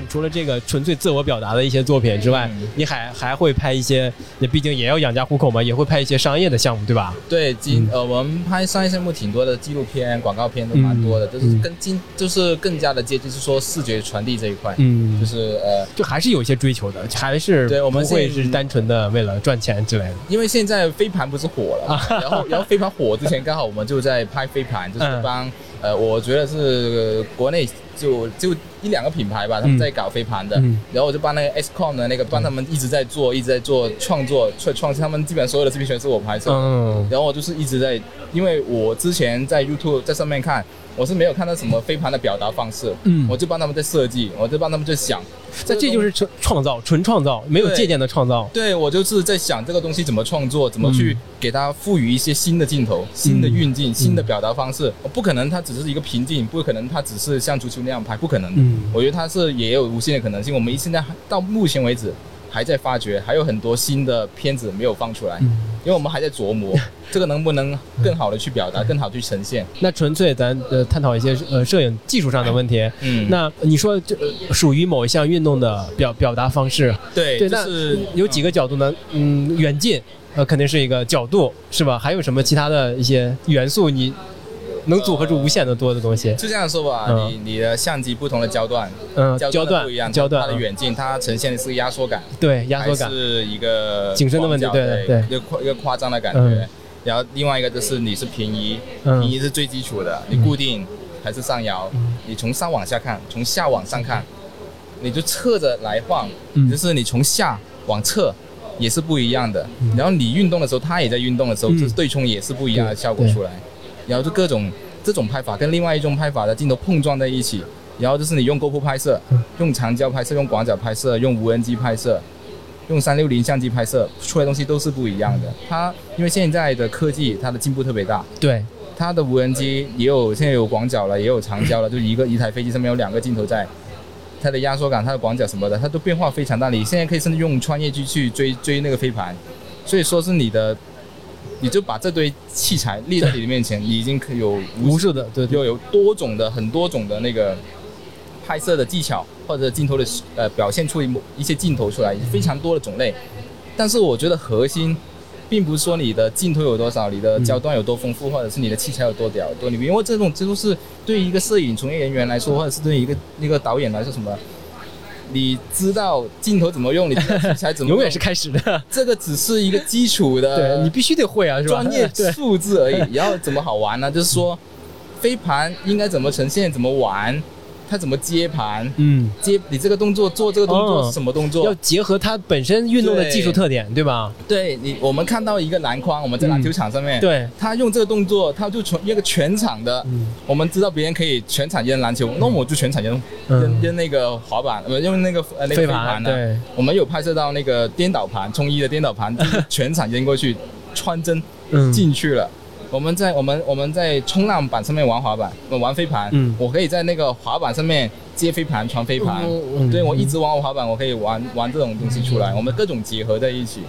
除了这个纯粹自我表达的一些作品之外，嗯。你还还会拍一些，你毕竟也要养家糊口嘛，也会拍一些商业的项目，对吧？对，今嗯。呃，我们拍商业项目挺多的，纪录片、广告片都蛮多的，嗯就是跟今，就是更加的接近，是说视觉传递这一块，嗯。就是呃，就还是有一些追求的，还是对我们不会是单纯的为了赚钱之类的。因为现在飞盘不是火了，然后然后飞盘火之前，刚好我们就在拍飞盘，就是嗯。帮呃，我觉得是国内就就一两个品牌吧，他们在搞飞盘的，嗯。然后我就帮那个 XCOM 的那个帮他们一直在做，一直在做创作创创新，他们基本上所有的视频全是我拍摄，嗯。然后我就是一直在，因为我之前在 YouTube 在上面看，我是没有看到什么飞盘的表达方式，嗯。我就帮他们在设计，我就帮他们在想，在这就是创创造，纯创造，没有借鉴的创造。对我就是在想这个东西怎么创作，怎么去嗯。给它赋予一些新的镜头、新的运镜、新的表达方式。不可能它只是一个瓶颈，不可能它只是像足球那样拍，不可能的。嗯我觉得它是也有无限的可能性。我们现在到目前为止还在发掘，还有很多新的片子没有放出来，嗯因为我们还在琢磨 这个能不能更好的去表达，更好地去呈现。那纯粹咱呃探讨一些呃摄影技术上的问题。嗯，那你说这呃属于某一项运动的表表达方式，对，对，那就是有几个角度呢？嗯，远近呃肯定是一个角度，是吧？还有什么其他的一些元素你能组合出无限的多的东西。就这样说吧，嗯你你的相机不同的焦段，嗯，焦段不一样，焦段的远近，它呈现的是压缩感，对压缩感还，是一个景深的问题广角对对一个夸一个夸张的感觉。嗯然后另外一个就是你是平移，嗯平移是最基础的，你固定还是上摇，你从上往下看，从下往上看，你就侧着来晃，嗯就是你从下往侧。也是不一样的，然后你运动的时候，它也在运动的时候，嗯就是对冲也是不一样的效果出来。然后就各种这种拍法跟另外一种拍法的镜头碰撞在一起，然后就是你用 GoPro 拍摄，用长焦拍摄，用广角拍摄，用无人机拍摄，用三六零相机拍摄，出来的东西都是不一样的。它因为现在的科技它的进步特别大，对，它的无人机也有现在有广角了，也有长焦了，就一个一台飞机上面有两个镜头在。它的压缩感、它的广角什么的，它都变化非常大。你现在可以甚至用穿越机去追追那个飞盘，所以说是你的，你就把这堆器材立在你的面前，你已经可以有无无数的，对对，又有多种的很多种的那个拍摄的技巧或者镜头的呃表现出一某一些镜头出来，非常多的种类。但是我觉得核心，并不是说你的镜头有多少，你的焦段有多丰富，或者是你的器材有多屌多牛逼，因为这种这都是对于一个摄影从业人员来说，或者是对于一个那个导演来说什么。你知道镜头怎么用，你知道器材怎么用，永远是开始的。这个只是一个基础的，对你必须得会啊，是吧？专业对，数字而已。然后怎么好玩呢？就是说，飞盘应该怎么呈现，怎么玩，它怎么接盘，嗯，接你这个动作做这个动作哦是什么动作？要？结合他本身运动的技术特点，对吧？对你，我们看到一个篮筐，我们在篮球场上面，对，他用这个动作，他就从一个全场的，嗯。我们知道别人可以全场扔篮球，那我就全场扔嗯。扔扔那个滑板，呃，用那个呃那个飞飞盘呢。对，我们有拍摄到那个颠倒盘，冲一的颠倒盘，全场扔过去，穿针嗯，进去了。我们在我们我们在冲浪板上面玩滑板，呃玩飞盘，嗯。我可以在那个滑板上面接飞盘、传飞盘，嗯。对我一直玩滑板，我可以玩玩这种东西出来，我们各种结合在一起，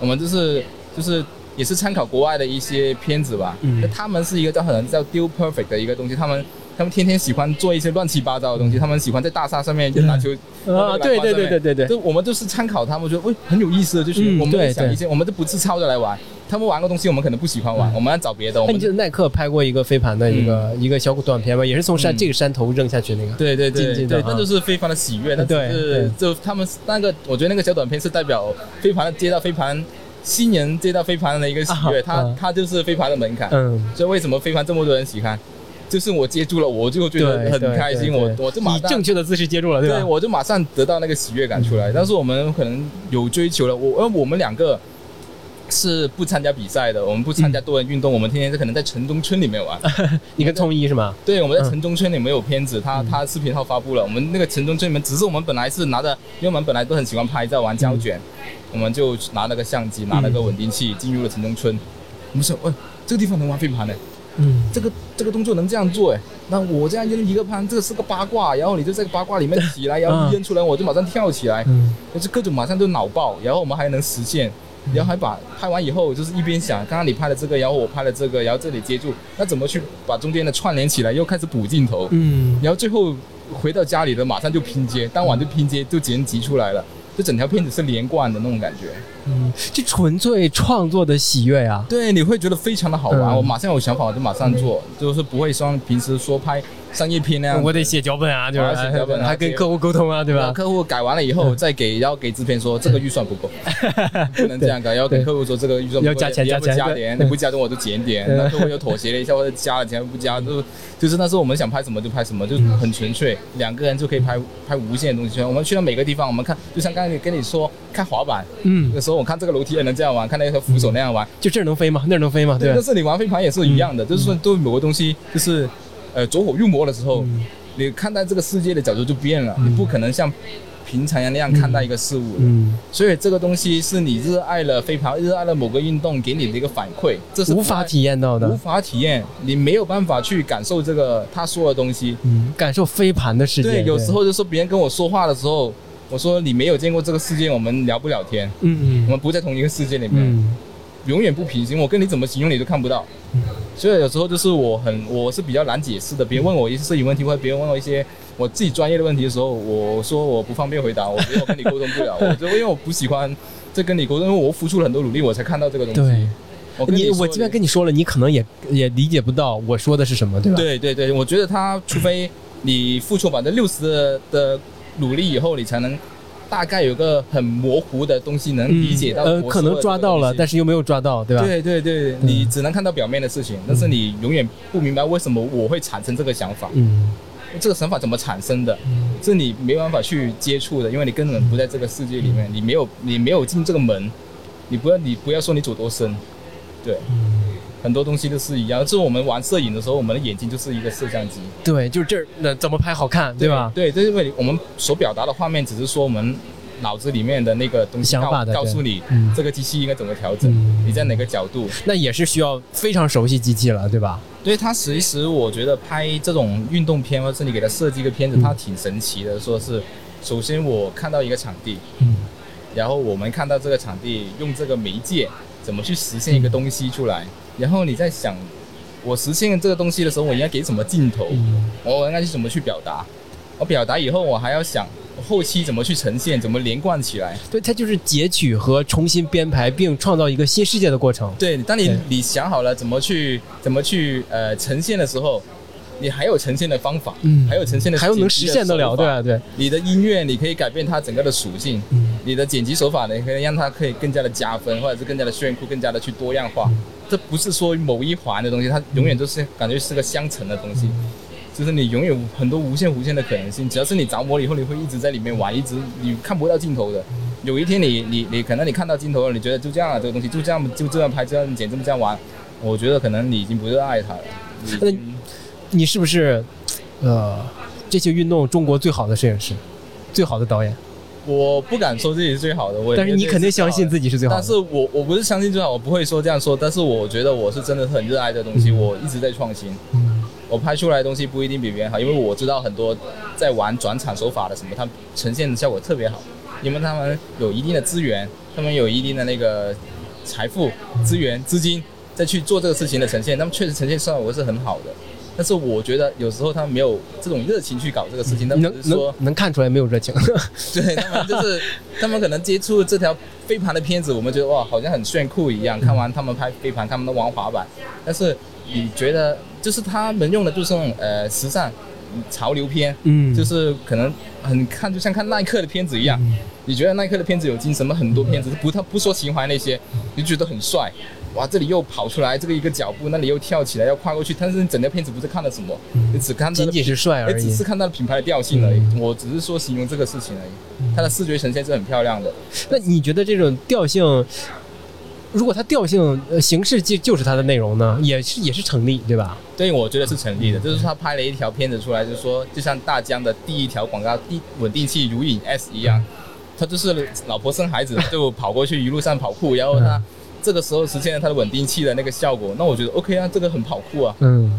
我们就是就是也是参考国外的一些片子吧，嗯。那他们是一个叫可能叫 Deal Perfect 的一个东西，他们他们天天喜欢做一些乱七八糟的东西，他们喜欢在大厦上面就篮球，啊，对对对对对对，就我们就是参考他们，觉得喂很有意思的，就是嗯我们想一些，我们都不是抄着来玩，他们玩个东西我们可能不喜欢玩，我们要找别的，我们那你记得耐克拍过一个飞盘的一个一个小短片吗？也是从山嗯这个山头扔下去那个。对对对对，静静的啊那就是飞盘的喜悦，那是对就他们那个，我觉得那个小短片是代表飞盘接到飞盘新人接到飞盘的一个喜悦，他啊啊他就是飞盘的门槛，嗯，所以为什么飞盘这么多人喜欢，就是我接住了，我就觉得很对对开心，我我就马上以正确的姿势接住了，对吧？对，我就马上得到那个喜悦感出来。但是我们可能有追求了，我而我们两个是不参加比赛的，我们不参加多人运动，我们天天是可能在城中村里面玩。你跟聪一是吗？对，我们在嗯城中村里面有片子，他他视频号发布了。我们那个城中村里面，只是我们本来是拿着，因为我们本来都很喜欢拍照玩胶卷，我们就拿了个相机，拿了个稳定器，进入了城中村。我们说，喂，这个地方能玩飞盘呢？嗯，这个这个动作能这样做哎，那我这样扔一个盘，这个是个八卦，然后你就在八卦里面起来，然后一扔出来，我就马上跳起来，嗯就是各种马上就脑爆，然后我们还能实现，然后还把拍完以后就是一边想，刚刚你拍了这个，然后我拍了这个，然后这里接住，那怎么去把中间的串联起来，又开始补镜头，嗯，然后最后回到家里的马上就拼接，当晚就拼接就剪辑出来了，就整条片子是连贯的那种感觉。嗯，这纯粹创作的喜悦啊！对，你会觉得非常的好玩。嗯我马上有想法，我就马上做，就是不会像平时说拍商业片那样。我得写脚本啊，就是写脚本啊还跟客户沟通啊，对吧？客户改完了以后再给，然后给制片说这个预算不够，不能这样改，然后跟客户说这个预算不够要加钱你要不加钱加点，你不加点我就减点。那客户又妥协了一下，或者加了钱不加，就就是那时候我们想拍什么就拍什么，就很纯粹，两个人就可以拍拍无限的东西。我们去到每个地方，我们看，就像刚才跟你说看滑板，嗯，有时候我看这个楼梯也能这样玩，看那个扶手那样玩，就这儿能飞吗？那儿能飞吗？对但？是你玩飞盘也是一样的，就是说对某个东西，就是呃走火入魔的时候，嗯你看待这个世界的角度就变了，你不可能像平常人那样看待一个事物的。嗯，所以这个东西是你热爱了飞盘，热爱了某个运动给你的一个反馈，这是无法体验到的无，法体验，你没有办法去感受这个他说的东西。嗯，感受飞盘的世界。对，有时候就说别人跟我说话的时候，我说你没有见过这个世界，我们聊不了天，我嗯们不在同一个世界里面。嗯永远不平行，我跟你怎么形容你都看不到。所以有时候就是我很我是比较难解释的，别人问我一些摄影问题，或者别人问我一些我自己专业的问题的时候，我说我不方便回答，我觉得我跟你沟通不了，我就因为我不喜欢在跟你沟通，因为我付出了很多努力，我才看到这个东西。对。跟说你我即便跟你说了，你可能也也理解不到我说的是什么，对吧？对对对，我觉得他除非你付出百分之六十的的努力以后，你才能大概有个很模糊的东西能理解到呃，我可能抓到了，但是又没有抓到，对吧？对对对，你只能看到表面的事情，但是你永远不明白为什么我会产生这个想法，嗯，这个想法怎么产生的，是你没办法去接触的，因为你根本不在这个世界里面，你没有你没有进这个门，你不要你不要说你走多深，对，很多东西都是一样。就是我们玩摄影的时候，我们的眼睛就是一个摄像机，对，就是这儿，那怎么拍好看，对吧？对，这是因为我们所表达的画面，只是说我们脑子里面的那个东西告想法的告诉你嗯这个机器应该怎么调整，嗯你在哪个角度。那也是需要非常熟悉机器了，对吧？对它其实我觉得拍这种运动片，或者是你给它设计一个片子，嗯它挺神奇的。说是，首先我看到一个场地，嗯然后我们看到这个场地用这个媒介怎么去实现一个东西出来，然后你在想，我实现这个东西的时候，我应该给什么镜头，嗯我应该去怎么去表达，我表达以后，我还要想后期怎么去呈现，怎么连贯起来。对，它就是截取和重新编排，并创造一个新世界的过程。对，当你你想好了怎么去怎么去呃呈现的时候，你还有呈现的方法，嗯还有呈现的还有能实现得了，对吧？对，你的音乐你可以改变它整个的属性，嗯你的剪辑手法呢可以让它可以更加的加分，或者是更加的炫酷，更加的去多样化。这不是说某一环的东西，它永远都是感觉是个相乘的东西，就是你永远有很多无限无限的可能性。只要是你着魔了以后，你会一直在里面玩，一直你看不到尽头的。有一天你你你可能你看到尽头了，你觉得就这样了，这个东西就这样就这样拍，这样剪，这么这样玩，我觉得可能你已经不热爱它了。你是不是呃这些运动中国最好的摄影师，最好的导演？我不敢说自己是最好的，我也但是你肯定相信自己。是最好的。但是我我不是相信最好，我不会说这样说。但是我觉得我是真的很热爱这东西，我一直在创新。嗯我拍出来的东西不一定比别人好，因为我知道很多在玩转场手法的什么，他们呈现的效果特别好，因为他们有一定的资源，他们有一定的那个财富、资源、资金，再去做这个事情的呈现，他们确实呈现效果是很好的。但是我觉得有时候他们没有这种热情去搞这个事情，他们能说能能看出来没有热情。对他们就是他们可能接触这条飞盘的片子，我们觉得哇好像很炫酷一样。看完他们拍飞盘，他们都玩滑板，但是你觉得就是他们用的就是那种呃时尚潮流片，嗯就是可能很看就像看耐克的片子一样。你觉得耐克的片子有精神吗？很多片子不他不说情怀那些，你就觉得很帅。哇，这里又跑出来，这个一个脚步，那里又跳起来，要跨过去，但是你整条片子不是看了什么，你只看到仅仅是帅而已只是。看到了品牌的调性而已。我只是说形容这个事情而已。它的视觉呈现是很漂亮的。那你觉得这种调性，如果它调性呃形式就就是它的内容呢，也是也是成立，对吧？对，我觉得是成立的。就是他拍了一条片子出来，就是说，就像大疆的第一条广告，第稳定器如影 S 一样，他就是老婆生孩子 就跑过去一路上跑酷，然后他这个时候实现了它的稳定器的那个效果。那我觉得 OK 啊，这个很跑酷啊，嗯，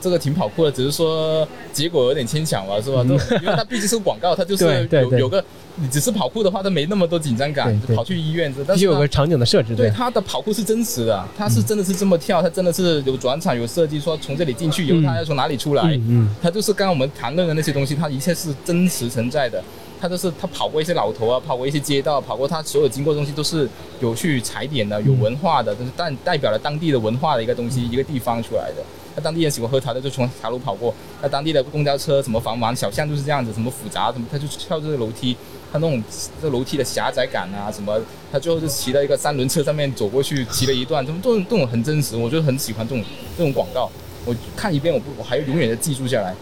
这个挺跑酷的，只是说结果有点牵强吧，是吧？都因为它毕竟是广告，它就是 有有个，你只是跑酷的话，它没那么多紧张感跑去医院，但必须有个场景的设置，对对。他的跑酷是真实的，它是真的是这么跳，它真的是有转场有设计，说从这里进去以后嗯他要从哪里出来，嗯它就是刚刚我们谈论的那些东西，它一切是真实存在的。他就是他跑过一些老头啊，跑过一些街道，跑过他所有经过东西都是有去踩点的，有文化的，就是代代表了当地的文化的一个东西，一个地方出来的。他当地人喜欢喝茶的，就从茶楼跑过。那当地的公交车什么繁忙小巷就是这样子，什么复杂，什么他就跳这个楼梯，他那种这楼梯的狭窄感啊，什么，他最后就骑到一个三轮车上面走过去，骑了一段，这种这种这种很真实，我就很喜欢这种这种广告。我看一遍，我不我还永远的记住下来。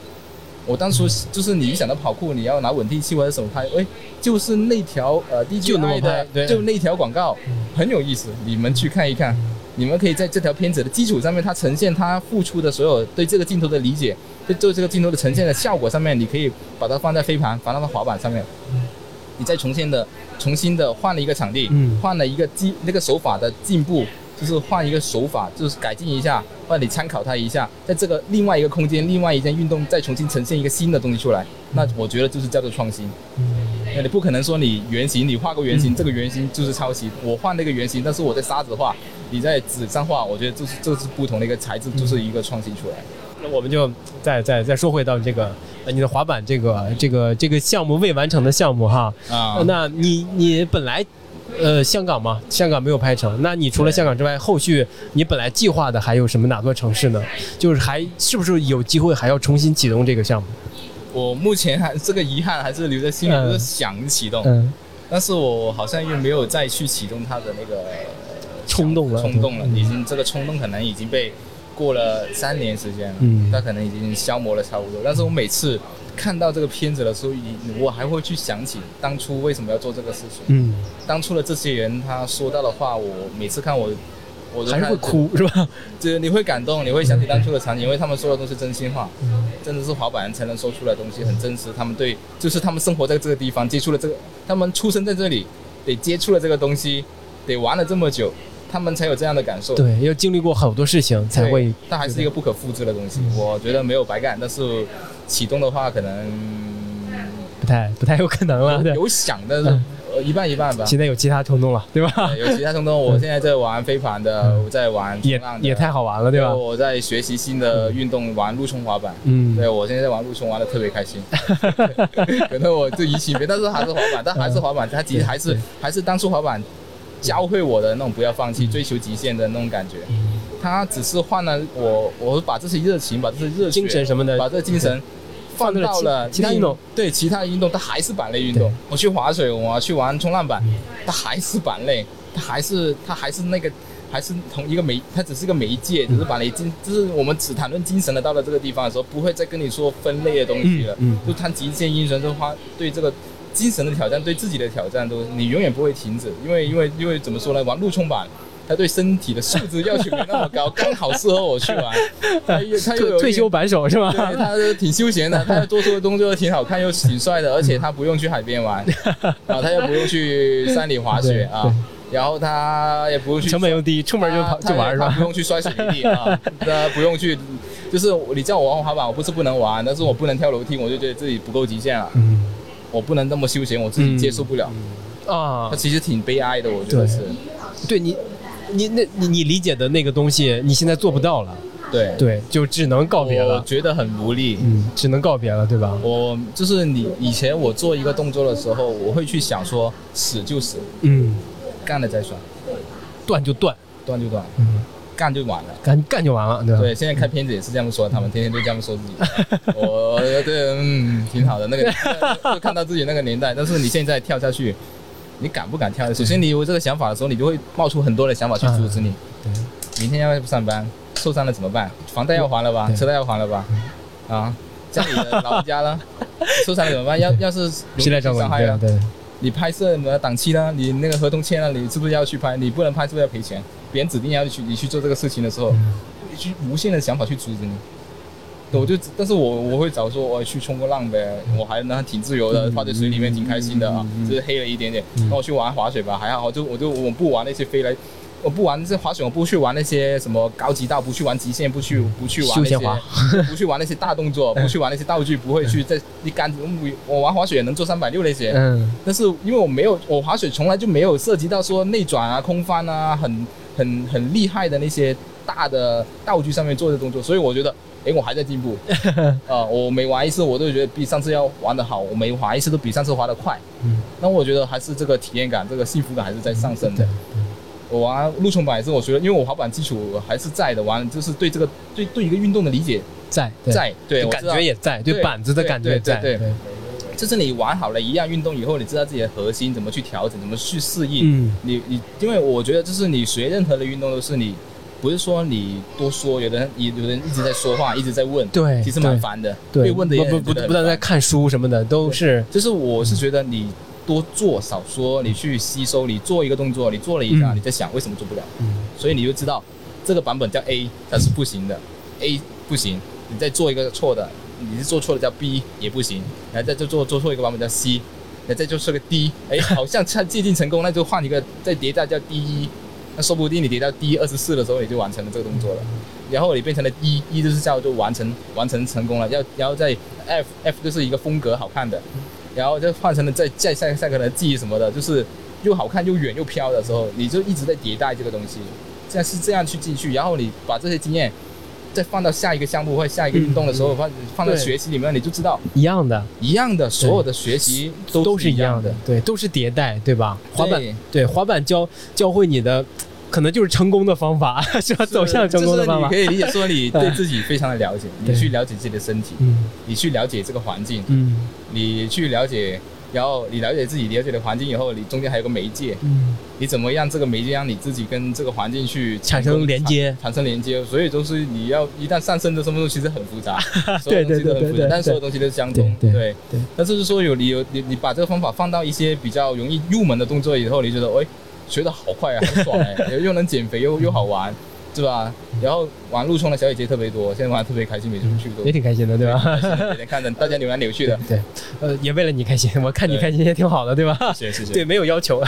我当初就是你一想到跑酷，你要拿稳定器或者什么拍，哎，就是那条呃就那么 DJI 拍对。的，就那条广告很有意思，你们去看一看。你们可以在这条片子的基础上面，它呈现它付出的所有对这个镜头的理解，就对这个镜头的呈现的效果上面，你可以把它放在飞盘，放到滑板上面，你再重新的重新的换了一个场地，嗯。换了一个技那个手法的进步，就是换一个手法，就是改进一下，或者你参考它一下，在这个另外一个空间、另外一件运动再重新呈现一个新的东西出来，那我觉得就是叫做创新。那你不可能说你原型，你画个原型，这个原型就是抄袭。我换了一个原型，但是我在沙子画，你在纸上画，我觉得就是这是不同的一个材质，就是一个创新出来。那我们就再再再说回到这个呃你的滑板这个这个这个项目未完成的项目哈。啊呃那你你本来呃，香港嘛，香港没有拍成。那你除了香港之外，后续你本来计划的还有什么哪座城市呢？就是还是不是有机会还要重新启动这个项目？我目前还这个遗憾还是留在心里，嗯就是想启动，嗯，但是我好像又没有再去启动它的那个冲动了冲动了，嗯已经这个冲动可能已经被过了三年时间了，嗯它可能已经消磨了差不多。但是我每次看到这个片子的时候，我还会去想起当初为什么要做这个事情，嗯，当初的这些人他说到的话，我每次看我。我都还是会哭 是吧？就是你会感动，你会想起当初的场景，因为他们说的都是真心话，真的是滑板人才能说出来的东西，很真实。他们对，就是他们生活在这个地方，接触了这个，他们出生在这里，得接触了这个东西，得玩了这么久，他们才有这样的感受。对，要经历过好多事情才，会。但还是一个不可复制的东西。我觉得没有白干，但是启动的话，可能不太不太有可能了。有想的，一半一半吧。现在有其他冲动了，对吧？呃有其他冲动，我现在在玩飞盘的，我在玩也冲浪的也太好玩了，对吧？我在学习新的运动，玩陆冲滑板。嗯，对，我现在在玩陆冲，玩的特别开心。可能我就移情别，但是还是滑板，但还是滑板，它其实还是还是当初滑板教会我的那种不要放弃、追求极限的那种感觉。他只是换了我，我把这些热情，把这些热血精神什么的把这个精神放到了其其他运动，对其他运动，它还是板类运动。我去划水，我去玩冲浪板，它还是板类，它还是它还是那个。还是同一个媒，它只是个媒介，只是把你精，就是我们只谈论精神的，到了这个地方的时候，不会再跟你说分类的东西了。嗯嗯就谈极限精神的话，对这个精神的挑战，对自己的挑战，都你永远不会停止，因为因为因为怎么说呢，玩陆冲板。他对身体的素质要求没那么高，刚好适合我去玩。他又他又有退退休板手是吧？对，他挺休闲的，他做出的动作挺好看又挺帅的，而且他不用去海边玩，啊，他又不用去山里滑雪啊，然后他也不用去成本又低，出门就跑就玩是吧他不？用去摔水泥地啊，他不用去，就是你叫我玩滑板，我不是不能玩，但是我不能跳楼梯，我就觉得自己不够极限了，嗯我不能那么休闲，我自己接受不了。啊。他，其实挺悲哀的，我觉得是，对。你，你那你你理解的那个东西，你现在做不到了，对，对，就只能告别了，我觉得很无力。嗯，只能告别了，对吧？我就是你以前我做一个动作的时候，我会去想说死就死，嗯，干了再算，断就断，断就断，嗯，干就完了。干干就完了，对吧？对，现在看片子也是这样说，他们天天都这样说自己。我对，嗯，挺好的。那个 就看到自己那个年代，但是你现在跳下去，你敢不敢跳？首先你有这个想法的时候，你就会冒出很多的想法去阻止你。对，明天要不上班，受伤了怎么办？房贷要还了吧？车贷要还了吧？啊，家里的老人家呢？受伤了怎么办？要要是谁来照顾你？伤害了，对对，你拍摄的档期呢？你那个合同签了，你是不是要去拍？你不能拍，是不是要赔钱？别人指定要去你去做这个事情的时候，你去无限的想法去阻止你。对我就，但是我我会找说，我去冲个浪呗，我还能挺自由的，泡在水里面挺开心的啊，就是黑了一点点。那我去玩滑雪吧，还好，就我就我不玩那些飞来，我不玩这滑雪，我不去玩那些什么高级道，不去玩极限，不去不去玩那些，不去玩那些大动作，不去玩那些道具，不会去在一杆子，我玩滑雪也能做三百六那些，嗯但是因为我没有，我滑雪从来就没有涉及到说内转啊、空翻啊，很很很厉害的那些大的道具上面做的动作，所以我觉得，哎，我还在进步。啊、我每玩一次，我都觉得比上次要玩的好，我每滑一次都比上次滑的快。嗯，那我觉得还是这个体验感、这个幸福感还是在上升的对。我玩陆冲板也是，我觉得因为我滑板基础还是在的，玩就是对这个对对一个运动的理解在在，对，感觉也在，对对板子的感觉在，对。就是你玩好了一样运动以后，你知道自己的核心怎么去调整，怎么去适应。嗯。你你，因为我觉得就是你学任何的运动都是你，不是说你多说，有的人有的人一直在说话，一直在问，对其实蛮烦的。对，被问的也不不不觉得很不但在看书什么的，都是就是我是觉得你多做少说，你去吸收，你做一个动作，你做了一下，嗯。你在想为什么做不了，嗯。所以你就知道这个版本叫 A，它是不行的，A 不行，你再做一个错的，你是做错了叫 B 也不行，然后再就做做错一个版本叫 C，然后再就是个 D，哎，好像差接近成功，那就换一个再叠加叫 D 一，那说不定你叠到 D 二十四的时候，你就完成了这个动作了。然后你变成了 D 一，就是叫做完成完成成功了。要然后在 F F 就是一个风格好看的，然后就换成了再再下下个的 G 什么的，就是又好看又远又飘的时候，你就一直在迭代这个东西。这样是这样去进去，然后你把这些经验再放到下一个项目或者下一个运动的时候，放放到学习里面，你就知道一样的，一样的，所有的学习都都是一样的，。对，都是迭代，对吧？滑板对对滑板教教会你的，可能就是成功的方法，是吧？走向成功的方法就是你可。以理解说你 对自己非常的了解，你去了解自己的身体，嗯。你去了解这个环境，嗯。你去了解，然后你了解自己了解的环境以后，你中间还有个媒介，嗯，你怎么让这个媒介让你自己跟这个环境去产生连接产产生连接，所以就是你要一旦上升的什么东西其实很复杂，所有对东西都很复杂对对对，但所有东西都是相通，对对对。对。但是说有你有你你把这个方法放到一些比较容易入门的动作以后，你觉得哎学的好快啊，很爽哎，又又能减肥又又好玩，是吧？然后玩陆冲的小姐姐特别多，现在玩的特别开心，每次去都也挺开心的，对吧？每天看着大家扭来扭去的，对，呃，也为了你开心，我看你开心也挺好的，对吧？谢谢谢谢。对，没有要求。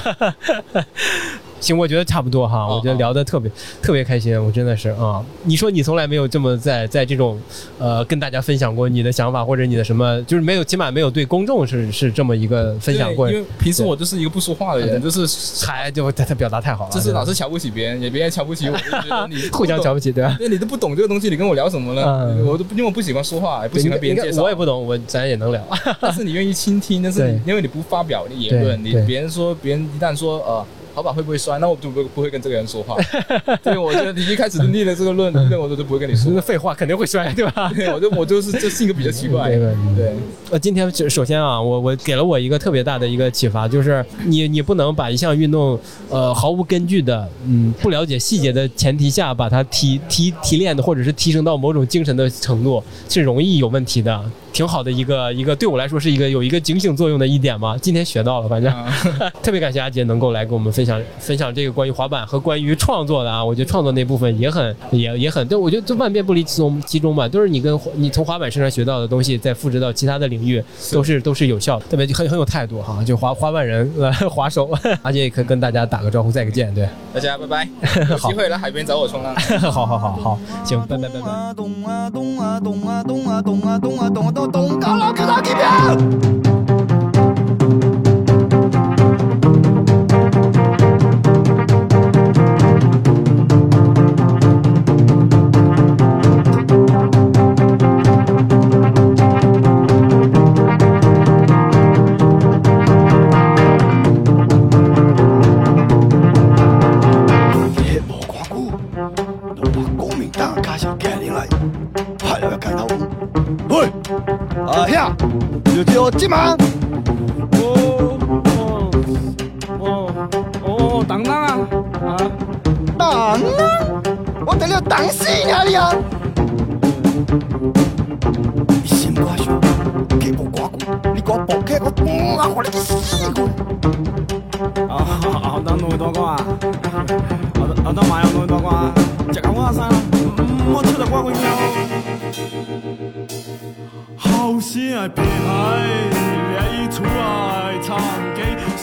行，我觉得差不多哈，哦我觉得聊的特别特别开心，我真的是啊、你说你从来没有这么在在这种呃跟大家分享过你的想法或者你的什么，就是没有起码没有对公众是是这么一个分享过，因为平时我就是一个不说话的人，就是还就他他表达太好了，就是老是是瞧不起别人，也别人瞧不起我，就觉得你 互相瞧不起，对吧？对，你都不懂这个东西，你跟我聊什么呢？嗯我都不因为我不喜欢说话，也不喜欢别人介绍。我也不懂，我咱也能聊。但是你愿意倾听，但是你因为你不发表你言论，你别人说别人一旦说呃。滑板会不会摔？那我就不不会跟这个人说话。对，我觉得你一开始就立了这个论那，我就不会跟你说那。废话肯定会摔，对吧？对，我就我就是这性格比较奇怪。对呃，今天首首先啊，我我给了我一个特别大的一个启发，就是你你不能把一项运动，呃，毫无根据的，嗯，不了解细节的前提下，把它提提提炼的，或者是提升到某种精神的程度，是容易有问题的。挺好的一个一个，对我来说是一个有一个警醒作用的一点嘛。今天学到了，反正、特别感谢阿杰能够来跟我们分享分享这个关于滑板和关于创作的啊。我觉得创作那部分也很也也很，对我觉得就万变不离其中其中吧，都是你跟你从滑板身上学到的东西，再复制到其他的领域，都是都是有效的，特别很很有态度哈。就滑滑板人呃滑手，阿杰也可以跟大家打个招呼，再个见，对，大家拜拜，有机会来海边找我冲浪。好好好好，行，拜拜拜拜。咚啊咚啊咚啊咚啊咚啊咚啊咚啊咚咚高老给他给票。就叫即马。哦哦哦哦，当当啊啊！当啊！我得了当死你啊你啊！你心肝小，计无偌久，你给我抱起我，我我你去死我！啊啊！當兩多個啊！啊啊！當買有兩多個啊！食緊我生，我出嚟關佢 nhau。後先係別喺你出嚟參幾。